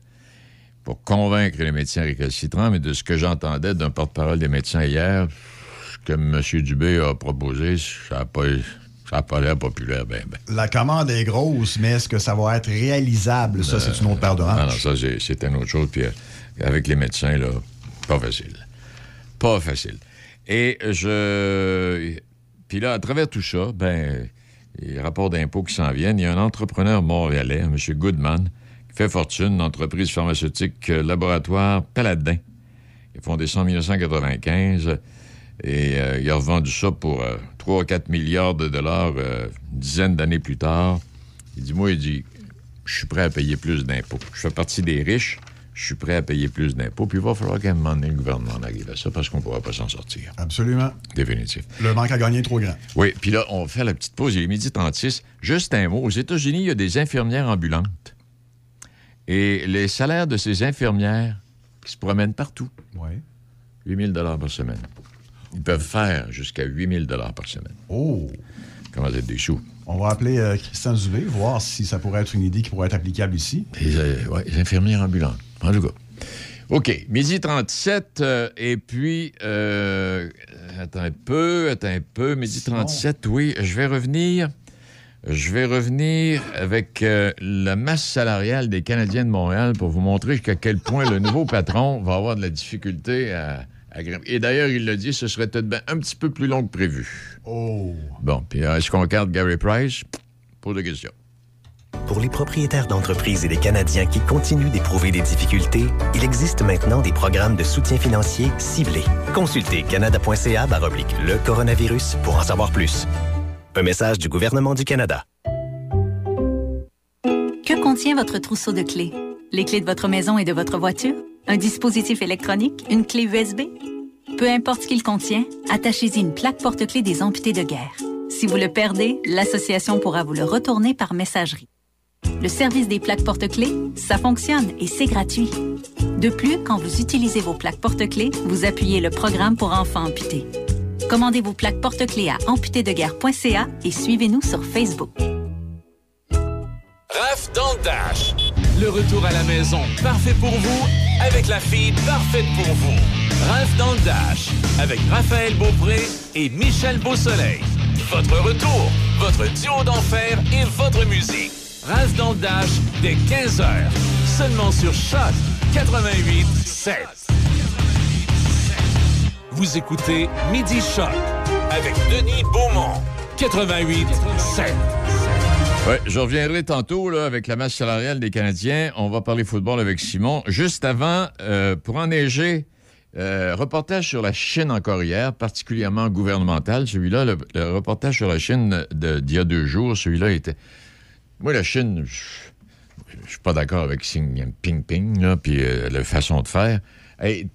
pour convaincre les médecins récalcitrants, mais de ce que j'entendais d'un porte-parole des médecins hier, ce que M. Dubé a proposé, ça n'a pas, ça a pas l'air populaire. Ben, ben. La commande est grosse, mais est-ce que ça va être réalisable? Ça, c'est une autre paire de Ah non, hanches. ça, c'est- c'est une autre chose. Puis euh, avec les médecins, là, pas facile. Pas facile. Et je. Puis là, à travers tout ça, ben, les rapports d'impôts qui s'en viennent, il y a un entrepreneur montréalais, M. Goodman, qui fait fortune, une entreprise pharmaceutique euh, laboratoire Paladin. Il a fondé ça en 1995 et euh, il a revendu ça pour 3 4 milliards de dollars euh, une dizaine d'années plus tard. Il dit, moi, il dit, je suis prêt à payer plus d'impôts. Je fais partie des riches, je suis prêt à payer plus d'impôts, puis il va falloir qu'à un moment donné, le gouvernement en arrive à ça parce qu'on ne pourra pas s'en sortir. Absolument. Définitif. Le manque à gagner est trop grand. Oui, puis là, on fait la petite pause. Il est midi 36. Juste un mot. Aux États-Unis, il y a des infirmières ambulantes. Et les salaires de ces infirmières qui se promènent partout, Oui. 8 000 par semaine. Ils peuvent faire jusqu'à 8 000 par semaine. Oh! Comment être des sous? On va appeler euh, Christian Dubé, voir si ça pourrait être une idée qui pourrait être applicable ici. Les, euh, ouais, les infirmières ambulantes. En tout cas. OK. Midi 37. euh, et puis, euh, attends un peu, attends un peu. Midi Simon. 37, oui. Je vais revenir. Je vais revenir avec euh, la masse salariale des Canadiens de Montréal pour vous montrer jusqu'à quel point le nouveau patron va avoir de la difficulté à, à grimper. Et d'ailleurs, il l'a dit, ce serait peut-être un petit peu plus long que prévu. Oh! Bon, puis euh, est-ce qu'on regarde Gary Price? Pas de question. Pour les propriétaires d'entreprises et les Canadiens qui continuent d'éprouver des difficultés, il existe maintenant des programmes de soutien financier ciblés. Consultez canada.ca le coronavirus pour en savoir plus. Un message du gouvernement du Canada. Que contient votre trousseau de clés? Les clés de votre maison et de votre voiture? Un dispositif électronique? Une clé USB? Peu importe ce qu'il contient, attachez-y une plaque porte-clés des amputés de guerre. Si vous le perdez, l'association pourra vous le retourner par messagerie. Le service des plaques porte-clés, ça fonctionne et c'est gratuit. De plus, quand vous utilisez vos plaques porte-clés, vous appuyez le programme pour enfants amputés. Commandez vos plaques porte-clés à amputédeguerre.ca et suivez-nous sur Facebook. Raph dans le Dash. Le retour à la maison, parfait pour vous, avec la fille parfaite pour vous. Raph dans le Dash, avec Raphaël Beaupré et Michel Beausoleil. votre retour, votre duo d'enfer et votre musique. Ralph dans le Dash dès 15h. Seulement sur Choc 88 7. Vous écoutez Midi Choc avec Denis Beaumont. 88 7. Ouais, je reviendrai tantôt là, avec la masse salariale des Canadiens. On va parler football avec Simon. Juste avant, euh, pour enneiger, euh, reportage sur la Chine encore hier, particulièrement gouvernemental. Celui-là, le, le reportage sur la Chine d'il y a deux jours, celui-là était. Moi, la Chine, je suis pas d'accord avec Xi Jinping, là, puis euh, la façon de faire. Hey,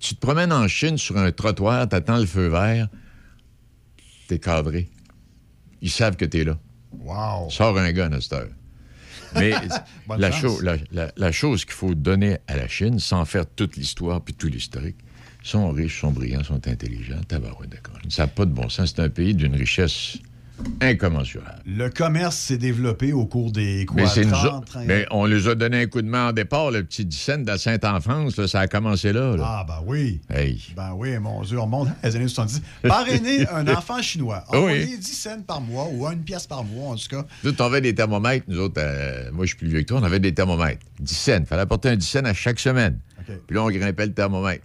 tu te promènes en Chine sur un trottoir, t'attends le feu vert, t'es cadré. Ils savent que t'es là. Wow. Sors un gars à cette heure. Mais la, chance. cho- la- la- la chose qu'il faut donner à la Chine, sans faire toute l'histoire puis tout l'historique, ils sont riches, sont brillants, sont intelligents. Tabarouette, d'accord. Ça n'a pas de bon sens. C'est un pays d'une richesse incommensurable. Le commerce s'est développé au cours des quoi, Mais c'est nous 30, autres- 30 mais on les a donné un coup de main en départ, le petit Dicenne de la Sainte-Enfance, là, ça a commencé là. là. Ah, ben oui. Hey. Ben oui, mon Dieu, on remonte les années 70. Parrainer un enfant chinois. Oui. Envoyer 10 cents par mois ou une pièce par mois, en tout cas. Nous, on avait des thermomètres, nous autres, euh, moi je suis plus vieux que toi, on avait des thermomètres. 10 cents. Il fallait apporter un 10 cents à chaque semaine. OK. Puis là, on grimpait le thermomètre.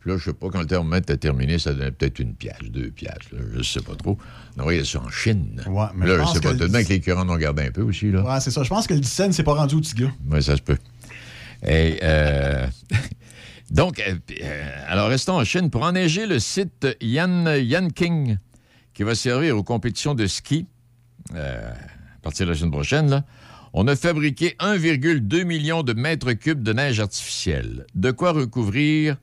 Puis là, je sais pas, quand le thermomètre a terminé, ça donnait peut-être une pièce, deux pièces, là, je sais pas trop. On envoyait ça en Chine. Ouais, mais là, je je sais pas, que tout de même que les curants ont gardé un peu aussi, là. Ouais, c'est ça. Je pense que le 10 cents, c'est pas rendu au petit gars. Oui, ça se peut. Et, euh, donc, euh, euh, alors restons en Chine pour enneiger le site Yan, Yanqing, qui va servir aux compétitions de ski euh, à partir de la semaine prochaine. Là. On a fabriqué 1,2 million de mètres cubes de neige artificielle, de quoi recouvrir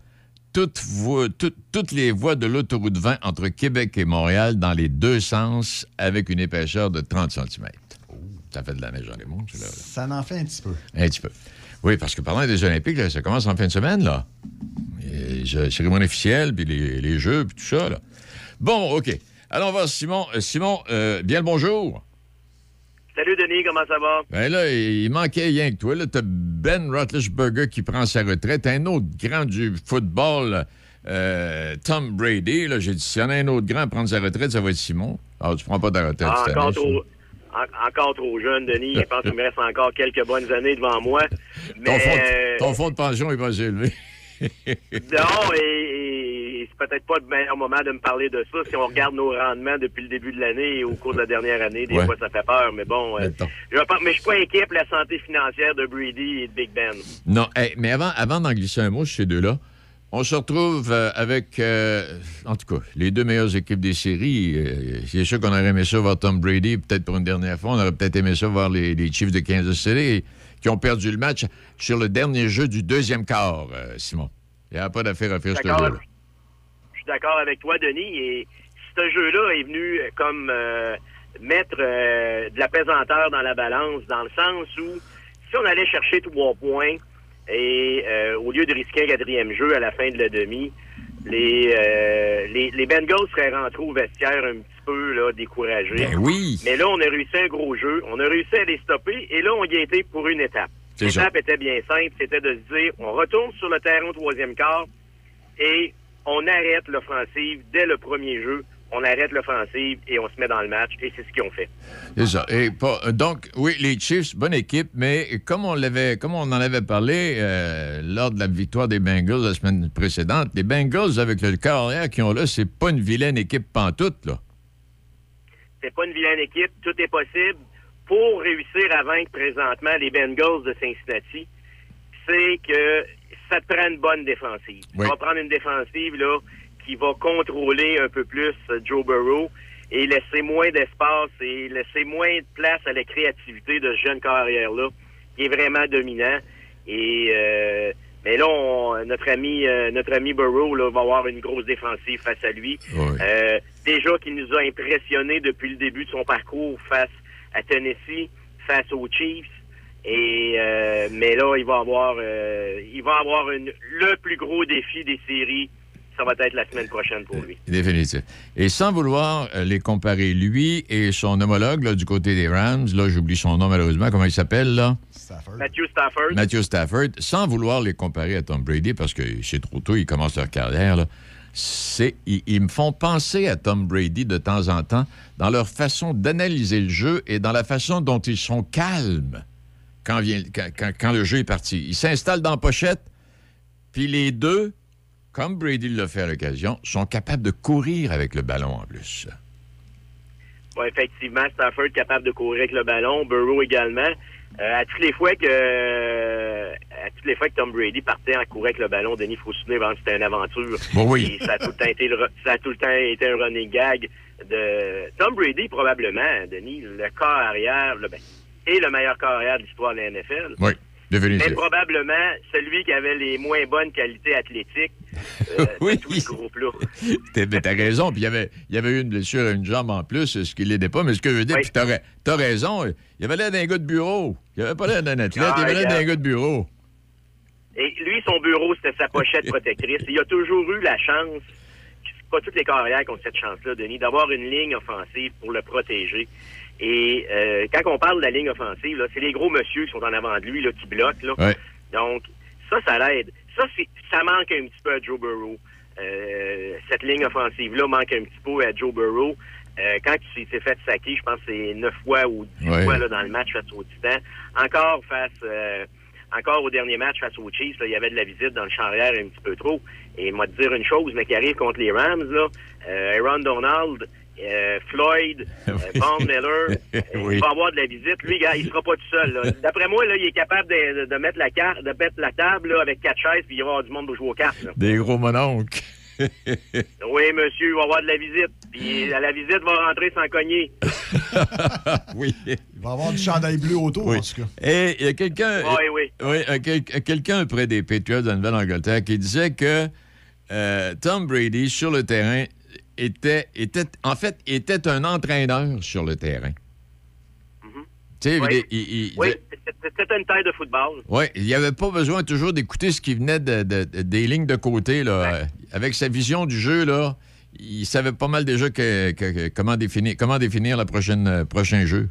toutes, voies- tout- toutes les voies de l'autoroute 20 entre Québec et Montréal dans les deux sens avec une épaisseur de 30 cm. Ça fait de la neige dans les monts, là. Ça en fait un petit peu. Un petit peu. Oui, parce que pendant les Olympiques, là, ça commence en fin de semaine, là. Et, je- cérémonie officielle, puis les, les jeux, puis tout ça, là. Bon, OK. Va voir Simon. Euh, Simon, euh, bien le bonjour. Salut Denis, comment ça va? Ben là, il manquait rien que toi. Là, t'as Ben Roethlisberger qui prend sa retraite. Un autre grand du football, euh, Tom Brady. Là, j'ai dit, s'il y en a un autre grand à prendre sa retraite, ça va être Simon. Alors, tu prends pas ta retraite Ah, cette encore, année, trop, en- encore trop jeune, Denis. Je pense qu'il me reste encore quelques bonnes années devant moi. Ton fond, ton fond de pension est pas élevé. non, et, peut-être pas le meilleur moment de me parler de ça. Si on regarde nos rendements depuis le début de l'année et au cours de la dernière année, des Ouais. fois ça fait peur. Mais bon, euh, je mais je suis pas inquiet pour la santé financière de Brady et de Big Ben. Non, hey, mais avant, avant d'en glisser un mot sur ces deux-là, on se retrouve euh, avec, euh, en tout cas, les deux meilleures équipes des séries. Euh, c'est sûr qu'on aurait aimé ça voir Tom Brady, peut-être pour une dernière fois. On aurait peut-être aimé ça voir les, les Chiefs de Kansas City qui ont perdu le match sur le dernier jeu du deuxième quart, Simon. Il n'y a pas d'affaire à faire ce jeu-là. Suis d'accord avec toi, Denis. Et ce jeu-là est venu euh, comme euh, mettre euh, de la pesanteur dans la balance, dans le sens où si on allait chercher trois points et euh, au lieu de risquer un quatrième jeu à la fin de la demi, les, euh, les, les Bengals seraient rentrés au vestiaire un petit peu là, découragés. Ben oui. Mais là, on a réussi un gros jeu. On a réussi à les stopper et là, on y a été pour une étape. L'étape était bien simple, c'était de se dire, on retourne sur le terrain au troisième quart et on arrête l'offensive dès le premier jeu. On arrête l'offensive et on se met dans le match et c'est ce qu'ils ont fait. C'est ça. Et donc, oui, les Chiefs, bonne équipe, mais comme on l'avait, comme on en avait parlé euh, lors de la victoire des Bengals la semaine précédente, les Bengals avec le corps arrière qu'ils ont là, c'est pas une vilaine équipe pantoute, là. C'est pas une vilaine équipe, tout est possible. Pour réussir à vaincre présentement les Bengals de Cincinnati, c'est que ça te prend une bonne défensive. Oui. Tu vas prendre une défensive là qui va contrôler un peu plus euh, Joe Burrow et laisser moins d'espace et laisser moins de place à la créativité de ce jeune carrière-là qui est vraiment dominant. Et euh, mais là, on- notre ami euh, notre ami Burrow là, va avoir une grosse défensive face à lui. Euh, déjà qu'il nous a impressionnés depuis le début de son parcours face à Tennessee, face aux Chiefs. Et euh, mais là, il va avoir euh, il va avoir une, le plus gros défi des séries. Ça va être la semaine prochaine pour lui. Définitif. Et sans vouloir euh, les comparer, lui et son homologue là, du côté des Rams, là, j'oublie son nom malheureusement, comment il s'appelle, là? Matthew Stafford. Matthew Stafford, sans vouloir les comparer à Tom Brady, parce que c'est trop tôt, ils commencent leur carrière, là. c'est ils, ils me font penser à Tom Brady de temps en temps dans leur façon d'analyser le jeu et dans la façon dont ils sont calmes quand, vient, quand, quand- quand le jeu est parti. Ils s'installent dans la pochette, puis les deux, comme Brady l'a fait à l'occasion, sont capables de courir avec le ballon en plus. Ouais, effectivement, Stafford capable de courir avec le ballon, Burrow également. Euh, à toutes les fois que euh, à toutes les fois que Tom Brady partait en courant avec le ballon, Denis, il faut se souvenir c'était une aventure. Bon, oui. Et ça a tout le temps été le, re- ça a tout le temps été un running gag de Tom Brady probablement, Denis, le corps arrière, le, ben, et le meilleur corps arrière de l'histoire de la NFL. Oui, Mais probablement celui qui avait les moins bonnes qualités athlétiques euh, Oui. de tout ce groupe-là. T'as t'as raison. Puis il y avait, il y avait eu une blessure à une jambe en plus, ce qui l'aidait pas. Mais ce que je veux dire, puis t'as t'as raison, il avait l'air d'un gars de bureau. Il avait pas l'air d'un athlète, Ah, il avait l'air d'un regarde. gars de bureau. Et lui, son bureau, c'était sa pochette protectrice. Il a toujours eu la chance, pas toutes les carrières qui ont cette chance-là, Denis, d'avoir une ligne offensive pour le protéger. Et euh, quand on parle de la ligne offensive, là, c'est les gros monsieur qui sont en avant de lui là, qui bloquent. Là. Ouais. Donc, ça, ça l'aide. Ça, c'est, ça manque un petit peu à Joe Burrow. Euh, cette ligne offensive-là manque un petit peu à Joe Burrow. Euh, quand il s'est fait saquer, je pense que c'est neuf fois ou dix Ouais. fois là, dans le match face aux Titans. Encore face, euh, encore au dernier match face aux Chiefs, là, il y avait de la visite dans le champ arrière un petit peu trop. Et moi te dire une chose, mais qui arrive contre les Rams, là, euh, Aaron Donald, euh, Floyd, euh, Von Miller, euh, Oui. il va avoir de la visite. Lui, gars, il sera pas tout seul. D'après moi, là, il est capable de, mettre la carte, de mettre la table là, avec quatre chaises, puis il va y avoir du monde pour jouer aux cartes. là. Des gros mononcles. Oui, monsieur, il va avoir de la visite. Puis à la visite va rentrer sans cogner. oui. Il va avoir du chandail bleu autour, en tout cas. Et il y a quelqu'un. Oui, oui. Oui, euh, quel- quelqu'un près des Patriots de la Nouvelle-Angleterre qui disait que euh, Tom Brady, sur le terrain, était, était, en fait, était un entraîneur sur le terrain. Oui, il- il- il- oui c'était- une taille de football. Ouais, il n'y avait pas besoin toujours d'écouter ce qui venait de- de- de- des lignes de côté. Là. Euh, Avec sa vision du jeu, là, il savait pas mal déjà que- que- que- comment, définir, comment définir le prochain, euh, prochain jeu.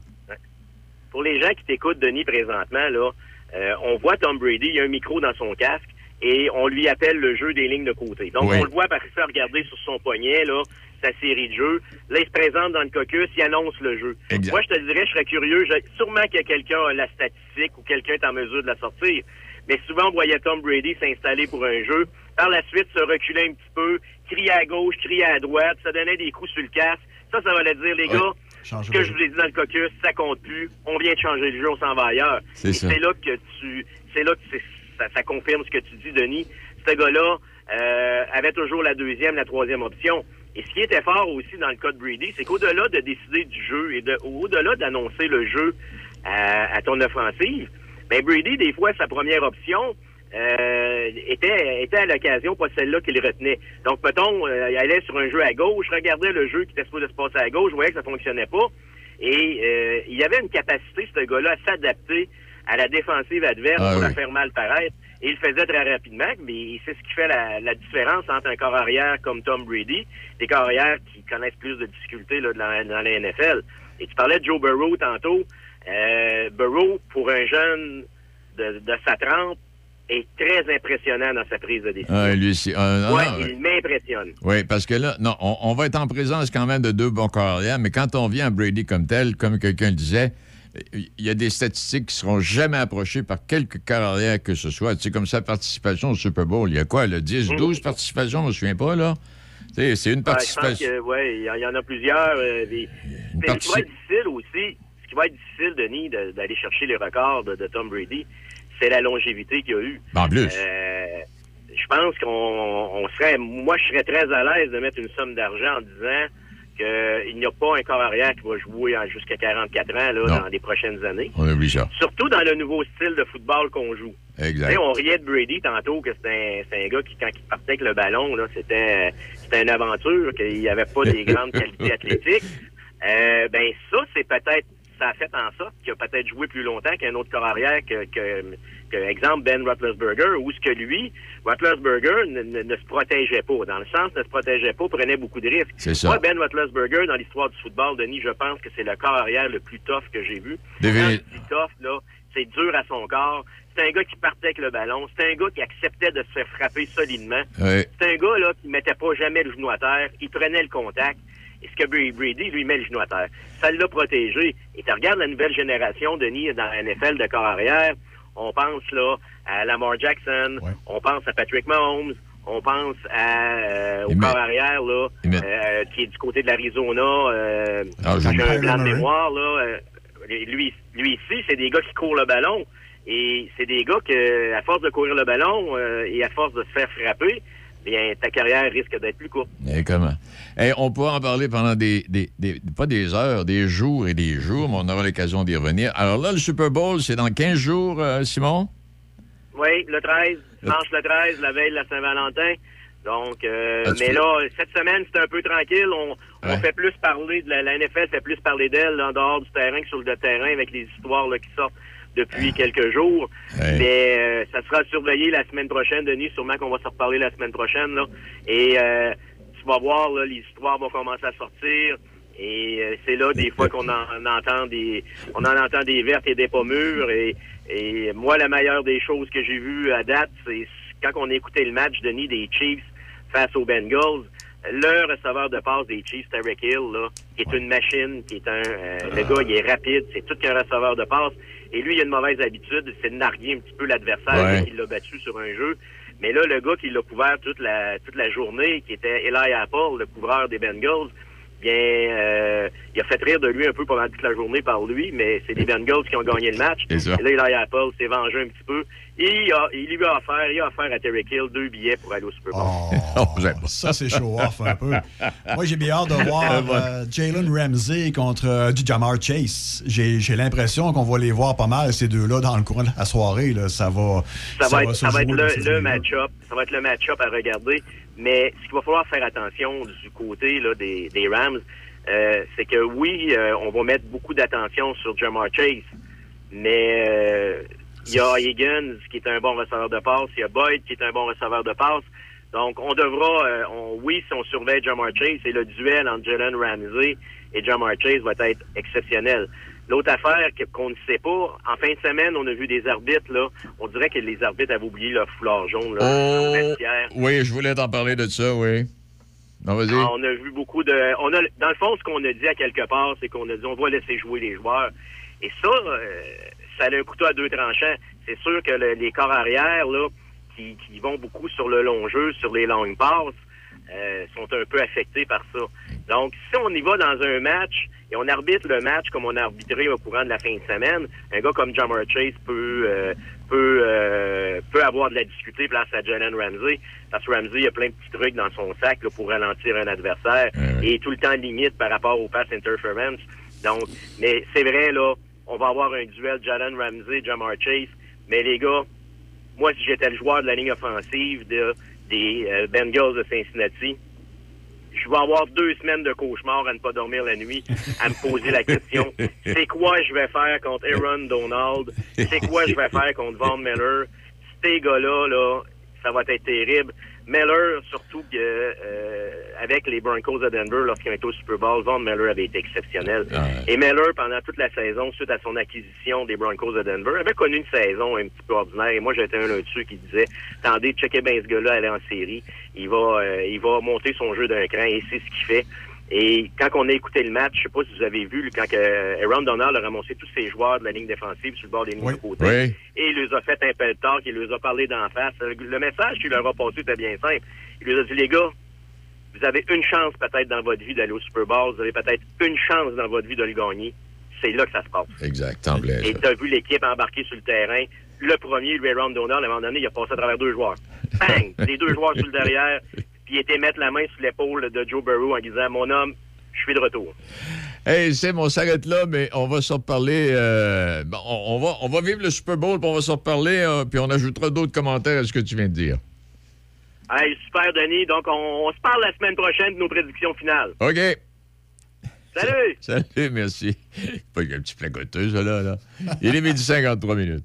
Pour les gens qui t'écoutent, Denis, présentement, là, euh, on voit Tom Brady, il y a un micro dans son casque et on lui appelle le jeu des lignes de côté. Donc, Oui. on le voit parce qu'il fait regarder sur son poignet, là, sa série de jeux. Là, il se présente dans le caucus, il annonce le jeu. Exact. Moi, je te dirais, je serais curieux. je- sûrement que quelqu'un a la statistique ou quelqu'un est en mesure de la sortir. Mais souvent, on voyait Tom Brady s'installer pour un jeu. Par la suite, se reculer un petit peu, crier à gauche, crier à droite, ça donnait des coups sur le casque. Ça, ça voulait dire, les Ouais. gars, Changer ce que le je vous ai dit dans le caucus, ça compte plus. On vient de changer le jeu, on s'en va ailleurs. Ça. C'est là que tu, c'est là que c'est- ça, confirme ce que tu dis, Denis. Ce gars-là euh, avait toujours la deuxième, la troisième option. Et ce qui était fort aussi dans le cas de Brady, c'est qu'au-delà de décider du jeu et de, au-delà d'annoncer le jeu à, à ton offensive, ben Brady, des fois, sa première option euh, était, à l'occasion pas celle-là qu'il retenait. Donc, mettons, euh, il allait sur un jeu à gauche, regardait le jeu qui était supposé se passer à gauche, voyait que ça fonctionnait pas. Et euh, il avait une capacité, ce gars-là, à s'adapter à la défensive adverse Ah pour la faire mal paraître. Et il le faisait très rapidement, mais c'est ce qui fait la, la différence entre un corps arrière comme Tom Brady, des corps arrière qui connaissent plus de difficultés là, dans, la- dans la NFL. Et tu parlais de Joe Burrow tantôt. Euh, Burrow, pour un jeune de, de sa trempe, est très impressionnant dans sa prise de décision. Lui, c'est- non, ouais, non, il m'impressionne. Oui, parce que là, non, on, on va être en présence quand même de deux bons carrières, mais quand on vient à Brady comme tel, comme quelqu'un le disait, il y a des statistiques qui seront jamais approchées par quelque carrière que ce soit. Tu sais, comme sa participation au Super Bowl, il y a quoi, là, 10, 12 participations, je me souviens pas, là? C'est une participation. que, ouais, il y, en- il y en a plusieurs. euh, des- Mais ce qui va être difficile aussi, ce qui va être difficile, Denis, de- d'aller chercher les records de, de Tom Brady, c'est la longévité qu'il a eue. En plus. Euh, je pense qu'on on serait, moi, je serais très à l'aise de mettre une somme d'argent en disant qu'il n'y a pas un corps arrière qui va jouer jusqu'à 44 ans là, Non. dans les prochaines années. On oublie ça. Surtout dans le nouveau style de football qu'on joue. Tu Exact. sais, on riait de Brady tantôt que c'était un, c'est un gars qui, quand il partait avec le ballon, là, c'était, c'était une aventure, qu'il n'y avait pas des grandes qualités athlétiques. Euh, ben ça, c'est peut-être, ça a fait en sorte qu'il a peut-être joué plus longtemps qu'un autre corps arrière que, que, que, exemple, Ben Roethlisberger, où ce que lui, Roethlisberger ne, ne, ne se protégeait pas. Dans le sens, ne se protégeait pas, prenait beaucoup de risques. C'est ça. Moi, Ben Roethlisberger, dans l'histoire du football, Denis, je pense que c'est le corps arrière le plus tough que j'ai vu. Dis tough, là, c'est dur à son corps, C'est un gars qui partait avec le ballon. C'est un gars qui acceptait de se faire frapper solidement. C'est un gars là qui mettait pas jamais le genou à terre. Il prenait le contact. Et ce que Brady, lui, met le genou à terre. Ça l'a protégé. Et tu regardes la nouvelle génération, Denis, dans la NFL de corps arrière. On pense là à Lamar Jackson. On pense à Patrick Mahomes. On pense à, euh, au corps arrière là, euh, qui est du côté de l'Arizona. Euh, Ah, j'ai un blanc de mémoire là. euh, lui, lui ici, c'est des gars qui courent le ballon. Et c'est des gars que, à force de courir le ballon euh, et à force de se faire frapper, bien, ta carrière risque d'être plus courte. Et comment? Eh, on pourra en parler pendant des, des- des- pas des heures, des jours et des jours, mais on aura l'occasion d'y revenir. Alors là, le Super Bowl, c'est dans 15 jours, euh, Simon? Oui, le 13, dimanche le 13, la veille de la Saint-Valentin. Donc, euh, Ah, mais peux- là, cette semaine, c'est un peu tranquille. On, fait plus parler de la, la NFL, fait plus parler d'elle en dehors du terrain que sur le terrain avec les histoires là, qui sortent depuis quelques jours. Mais euh, ça sera surveillé la semaine prochaine, Denis. Sûrement qu'on va se reparler la semaine prochaine. Là. Et euh, tu vas voir, là, les histoires vont commencer à sortir. Et euh, c'est là des fois qu'on en, en entend des on en entend des vertes et des pas mûres. Et, et moi, la meilleure des choses que j'ai vues à date, c'est quand on a écouté le match, Denis, des Chiefs face aux Bengals. Le receveur de passe des Chiefs, Tyreek Hill, là, qui est une machine, qui est un... euh, le gars, il est rapide, c'est tout qu'un receveur de passe. Et lui, il a une mauvaise habitude, c'est de narguer un petit peu l'adversaire Ouais. il l'a battu sur un jeu. Mais là, le gars qui l'a couvert toute la toute la journée, qui était Eli Apple, le couvreur des Bengals, bien, euh, il a fait rire de lui un peu pendant toute la journée par lui, mais c'est les Bengals qui ont gagné le match. Et là, Eli Apple s'est vengé un petit peu. Et il, a, il lui a offert, il a offert à Terry Hill deux billets pour aller au Super Bowl. Oh. Ça, c'est show-off un peu. Moi, j'ai bien hâte de voir euh, Jalen Ramsey contre euh, Jamar Chase. J'ai l'impression qu'on va les voir pas mal, ces deux-là, dans le courant de la soirée. Là. Ça va, ça, va être, se ça va être jouer dans ces le, le deux-là. match-up. Ça va être le match-up à regarder. Mais ce qu'il va falloir faire attention du côté là, des, des Rams, euh, c'est que oui, euh, on va mettre beaucoup d'attention sur Jamar Chase, mais euh, il y a Higgins qui est un bon receveur de passe, il y a Boyd qui est un bon receveur de passe. Donc, on devra, euh, on, oui, si on surveille Jamar Chase, et le duel entre Jalen Ramsey et Jamar Chase va être exceptionnel. L'autre affaire qu'on ne sait pas, en fin de semaine, on a vu des arbitres, là. On dirait que les arbitres avaient oublié leur foulard jaune, là, Oh, vestiaire. oui, je voulais t'en parler de ça, oui. Non, vas-y. Ah, on a vu beaucoup de. On a, dans le fond, ce qu'on a dit à quelque part, c'est qu'on a dit on va laisser jouer les joueurs. Et ça, euh, ça a un couteau à deux tranchants. C'est sûr que le- les corps arrière, là, qui, qui vont beaucoup sur le long jeu, sur les longues passes, euh, sont un peu affectés par ça. Donc, si on y va dans un match et on arbitre le match comme on a arbitré au courant de la fin de semaine, un gars comme Jamar Chase peut euh, peut euh, peut avoir de la difficulté place à Jalen Ramsey parce que Ramsey a plein de petits trucs dans son sac là, pour ralentir un adversaire et tout le temps limite par rapport au pass interference. Donc, mais c'est vrai là, on va avoir un duel Jalen Ramsey, Jamar Chase, mais les gars, moi, si j'étais le joueur de la ligne offensive de, des euh, Bengals de Cincinnati, je vais avoir deux semaines de cauchemar à ne pas dormir la nuit, à me poser la question, c'est quoi je vais faire contre Aaron Donald? C'est quoi je vais faire contre Von Miller? Ces gars-là, là, ça va être terrible. Miller, surtout que euh, avec les Broncos de Denver, lorsqu'ils ont été au Super Bowl, Von Miller avait été exceptionnel. Et Miller, pendant toute la saison, suite à son acquisition des Broncos de Denver, avait connu une saison un petit peu ordinaire. Et moi, j'étais un là dessus qui disait, attendez, checkez bien ce gars-là, aller en série. Il va, euh, il va monter son jeu d'un cran et c'est ce qu'il fait. Et quand on a écouté le match, je sais pas si vous avez vu, quand que Aaron Donald a ramassé tous ses joueurs de la ligne défensive sur le bord des lignes de côté, Oui. et il les a fait un pelleteur, il les a parlé d'en face. Le le message qu'il leur a passé était bien simple. Il leur a dit, les gars, vous avez une chance peut-être dans votre vie d'aller au Super Bowl, vous avez peut-être une chance dans votre vie de le gagner. C'est là que ça se passe. Exact. Et tu as vu l'équipe embarquer sur le terrain. Le premier, lui, Aaron Donald, à un moment donné, il a passé à travers deux joueurs. Bang! Les deux joueurs sur le derrière, il était mettre la main sur l'épaule de Joe Burrow en disant, mon homme, je suis de retour. Hey, c'est on s'arrête là, mais on va s'en reparler. euh, bon, on, va, on va vivre le Super Bowl, puis on va s'en reparler, euh, puis on ajoutera d'autres commentaires à ce que tu viens de dire. Hey, super, Denis. Donc, on, on se parle la semaine prochaine de nos prédictions finales. OK. Salut! Salut, merci. Pas un petit flagoteux, ça, là, là. Il est midi 53 minutes.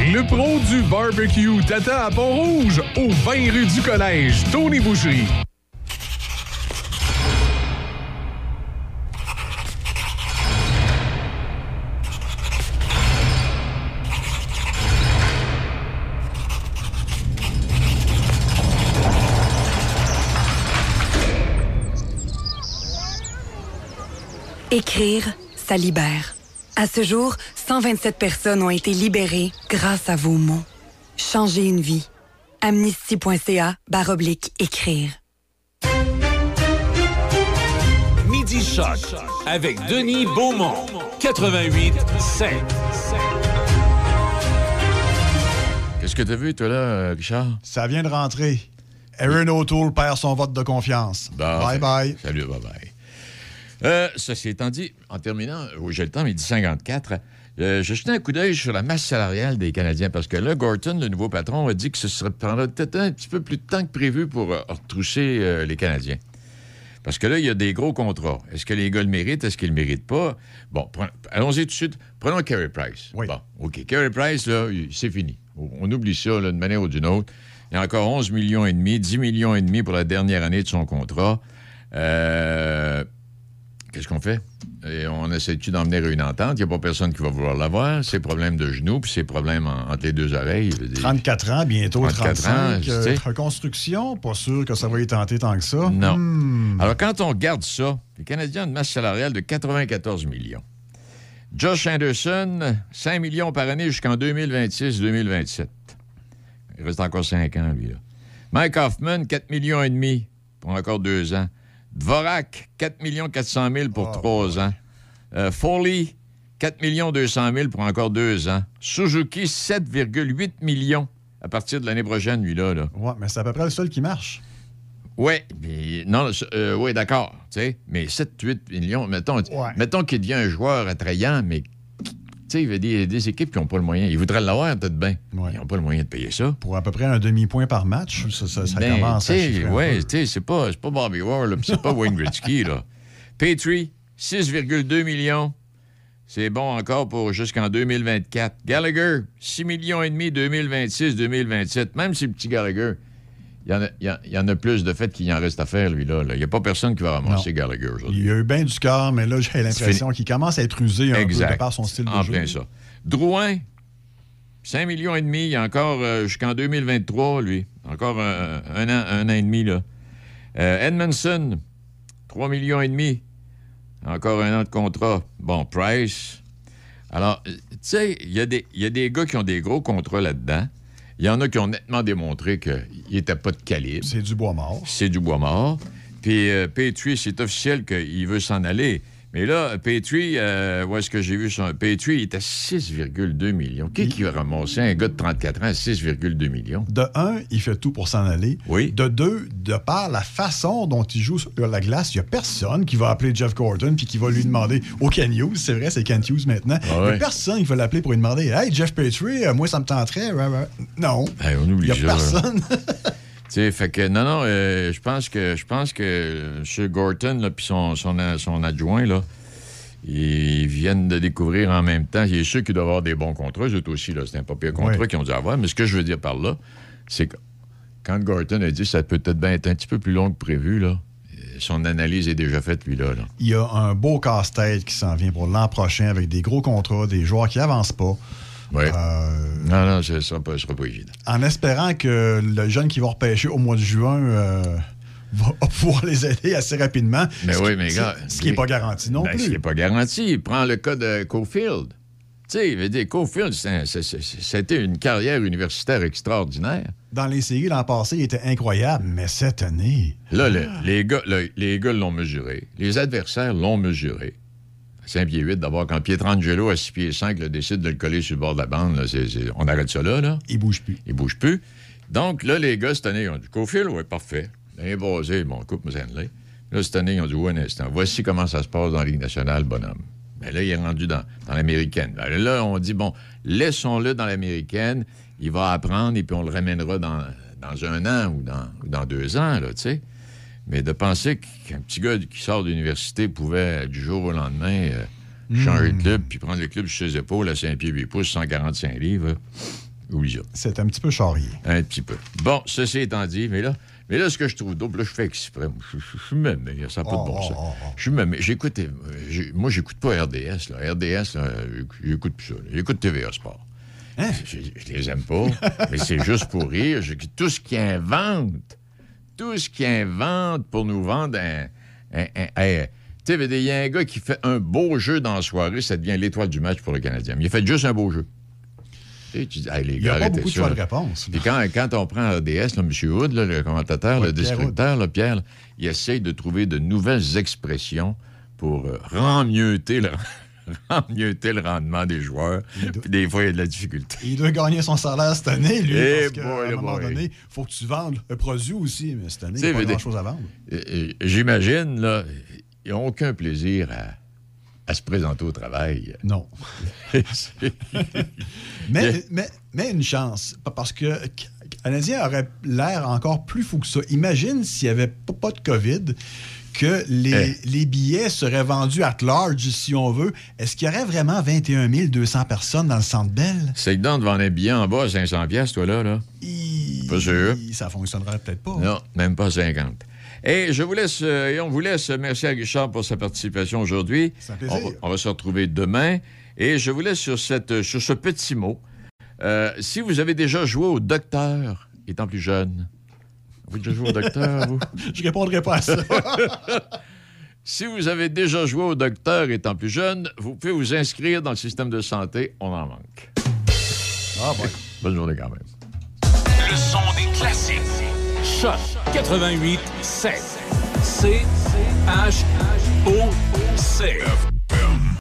Le pro du barbecue t'attend à Pont-Rouge, au 20 rue du Collège, Tony Boucherie. Écrire, ça libère. À ce jour, 127 personnes ont été libérées grâce à vos mots. Changez une vie. Amnesty.ca baroblique écrire. Midi Choc avec Denis Beaumont. 88 7. Qu'est-ce que t'as vu, toi, là, Richard? Ça vient de rentrer. Aaron O'Toole perd son vote de confiance. bye bye. Salut, bye bye. Euh, ceci étant dit, en terminant, oui, j'ai le temps, midi 54, euh, j'ai jeté un coup d'œil sur la masse salariale des Canadiens parce que là, Gorton, le nouveau patron, a dit que ce serait, prendrait peut-être un petit peu plus de temps que prévu pour euh, retrousser euh, les Canadiens. Parce que là, il y a des gros contrats. Est-ce que les gars le méritent? Est-ce qu'ils le méritent pas? Bon, allons-y tout de suite. Prenons Carey Price. Bon, OK. Carey Price, là, c'est fini. On oublie ça d'une manière ou d'une autre. Il y a encore 11 millions et demi, 10 millions et demi pour la dernière année de son contrat. Euh, Qu'est-ce qu'on fait? Et on essaie-tu d'en venir à une entente? Il n'y a pas personne qui va vouloir l'avoir. Ses problèmes de genoux, puis ses problèmes en- entre les deux oreilles. je veux dire. 34 ans, bientôt 34 35. ans, euh, reconstruction, pas sûr que ça va y tenter tant que ça. Non. Hmm. Alors, quand on regarde ça, les Canadiens ont une masse salariale de 94 millions. Josh Anderson, 5 millions par année jusqu'en 2026-2027. Il reste encore 5 ans, lui. Là. Mike Hoffman, 4 millions et demi pour encore 2 ans. Dvorak, 4 millions 400 000 pour 3 ans. Euh, Foley, 4 millions 200 000 pour encore 2 ans. Suzuki, 7,8 millions à partir de l'année prochaine, lui-là. Là. Ouais, mais c'est à peu près le seul qui marche. Oui, non, euh, ouais, d'accord, tu sais, mais 7-8 millions, mettons, mettons qu'il devient un joueur attrayant, mais il y a des, des équipes qui n'ont pas le moyen. Ils voudraient l'avoir, peut-être bien. Ils n'ont pas le moyen de payer ça. Pour à peu près un demi-point par match, ça, ça- ça Ben, commence à chiffrer sais, c'est pas, pas Bobby puis c'est pas Wayne Gretzky, là. Petrie, 6,2 millions. C'est bon encore pour jusqu'en 2024. Gallagher, 6 millions et demi 2026-2027. Même si le petit Gallagher, il y, en a, il y en- y a plus de fait qu'il en reste à faire, lui, là. là. Il n'y a pas personne qui va ramasser Gallagher aujourd'hui. Il a eu bien du cœur, mais là, j'ai l'impression qu'il commence à être usé un peu de par son style de en jeu. plein ça. Drouin, 5 millions et demi, il y a encore euh, jusqu'en 2023, lui. Encore un, un an, un an et demi, là. Euh, Edmondson, 3 millions et demi. Encore un an de contrat. Bon, Price. Alors, euh, tu sais, il y, y a des gars qui ont des gros contrats là-dedans. Il y en a qui ont nettement démontré qu'ils n'étaient pas de calibre. C'est du bois mort. C'est du bois mort. Puis euh, c'est officiel qu'il veut s'en aller. Mais là, Petrie, euh, où est-ce que j'ai vu son. Petrie, il est à 6,2 millions. Qui qui va ramasser un gars de 34 ans à 6,2 millions? De un, il fait tout pour s'en aller. Oui. De deux, de par la façon dont il joue sur la glace, il n'y a personne qui va appeler Jeff Gordon puis qui va lui demander au Ken Hughes. C'est vrai, c'est Ken Hughes maintenant. Ah Il n'y a personne qui va l'appeler pour lui demander Hey, Jeff Petrie, euh, moi, ça me tenterait. Non. On oublie Il n'y a ça, personne. Sais, fait que, non, non, euh, je pense que, je pense que M. Gorton, puis son, son, son adjoint, là, ils viennent de découvrir en même temps. Il est sûr qu'ils doivent avoir des bons contrats. Eux aussi, là, c'est un pas pire contrat Oui. qu'ils ont dû avoir. Mais ce que je veux dire par là, c'est que quand Gorton a dit que ça peut peut-être bien être un petit peu plus long que prévu, là, euh, son analyse est déjà faite, lui, là. Il y a un beau casse-tête qui s'en vient pour l'an prochain avec des gros contrats, des joueurs qui avancent pas. Ouais. Euh, Non, non, ce ne sera, pas- ce sera pas évident. en espérant que le jeune qui va repêcher au mois de juin euh, va pouvoir les aider assez rapidement. Mais oui, qui- mais gars. Ce qui n'est pas garanti non Ben, plus. Ce qui n'est pas garanti. Prends le cas de Cofield. Tu sais, il veut dire, Cofield, c'était une carrière universitaire extraordinaire. Dans les séries l'an passé, il était incroyable, mais cette année. Là, le- les gars le- les gars l'ont mesuré. Les adversaires l'ont mesuré. À 5 pieds 8, d'abord, quand Pietrangelo, à 6 pieds 5, là, décide de le coller sur le bord de la bande, là, on arrête ça là, là. Il bouge plus. Il bouge plus. Donc, là, les gars, cette année, ils ont dit Cofield, oui, parfait. L'année basée, bon, coupe Stanley. Là, cette année, ils ont dit, ouais, un instant, voici comment ça se passe dans la Ligue nationale, bonhomme. Mais là, il est rendu dans, dans l'américaine. Ben là, on dit, bon, laissons-le dans l'américaine. Il va apprendre et puis on le ramènera dans, dans un an ou dans, ou dans deux ans, là, tu sais. Mais de penser qu'un petit gars qui sort d'université pouvait, du jour au lendemain, euh, changer de club puis prendre le club sur ses épaules à 5 pieds 8 pouces, 145 livres, là, oublie ça. C'est un petit peu charrié. Un petit peu. Bon, ceci étant dit, mais là, mais là, ce que je trouve double, là, je fais exprès. Je, je- je suis même, ça n'a pas de bon sens. Je suis même, j'écoute, euh, moi, j'écoute pas RDS, là. RDS, là, j'écoute plus ça. J'écoute TVA Sport. Je, je les aime pas, mais c'est juste pour rire. Tout ce qu'ils inventent, tout ce qu'ils inventent pour nous vendre un. un, un- un- tu sais, il y a un gars qui fait un beau jeu dans la soirée, ça devient l'étoile du match pour le Canadien. Mais il a fait juste un beau jeu. Tu dis, Hey, les Il n'y a pas beaucoup de choix de réponse. Puis quand, quand on prend RDS, là, M. Hood, là, le commentateur, Ouais, le Pierre là, Pierre, là, il essaye de trouver de nouvelles expressions pour euh, remieuter le, remieuter le rendement des joueurs? Puis des fois, il y a de la difficulté. Il doit gagner son salaire cette année, lui. Eh parce qu'à un eh moment boy. donné, il faut que tu vendes un produit aussi. Mais cette année, il n'y a pas grand-chose à vendre. J'imagine, là, ils n'ont aucun plaisir à, à se présenter au travail. Non. Mais, mais, mais une chance, pa- parce que le Canadien aurait l'air encore plus fou que ça. Imagine s'il n'y avait pas de COVID, que les, Eh. les billets seraient vendus à large, si on veut. Est-ce qu'il y aurait vraiment 21 200 personnes dans le Centre Bell? C'est que donc de vendre un billet en bas à 500 pièces, toi, là, là. Pas sûr. Ça fonctionnerait peut-être pas. Non, même pas 50. Et je vous laisse, euh, et on vous laisse. Merci à Richard pour sa participation aujourd'hui. On, va- on va se retrouver demain. Et je vous laisse sur, cette, sur ce petit mot. Euh, si vous avez déjà joué au docteur étant plus jeune, vous avez déjà joué au docteur, vous? Je répondrai pas à ça. Si vous avez déjà joué au docteur étant plus jeune, vous pouvez vous inscrire dans le système de santé. On en manque. Ah, bon. Bonne journée quand même. Le son des classiques. Choc 88 7. C H O C.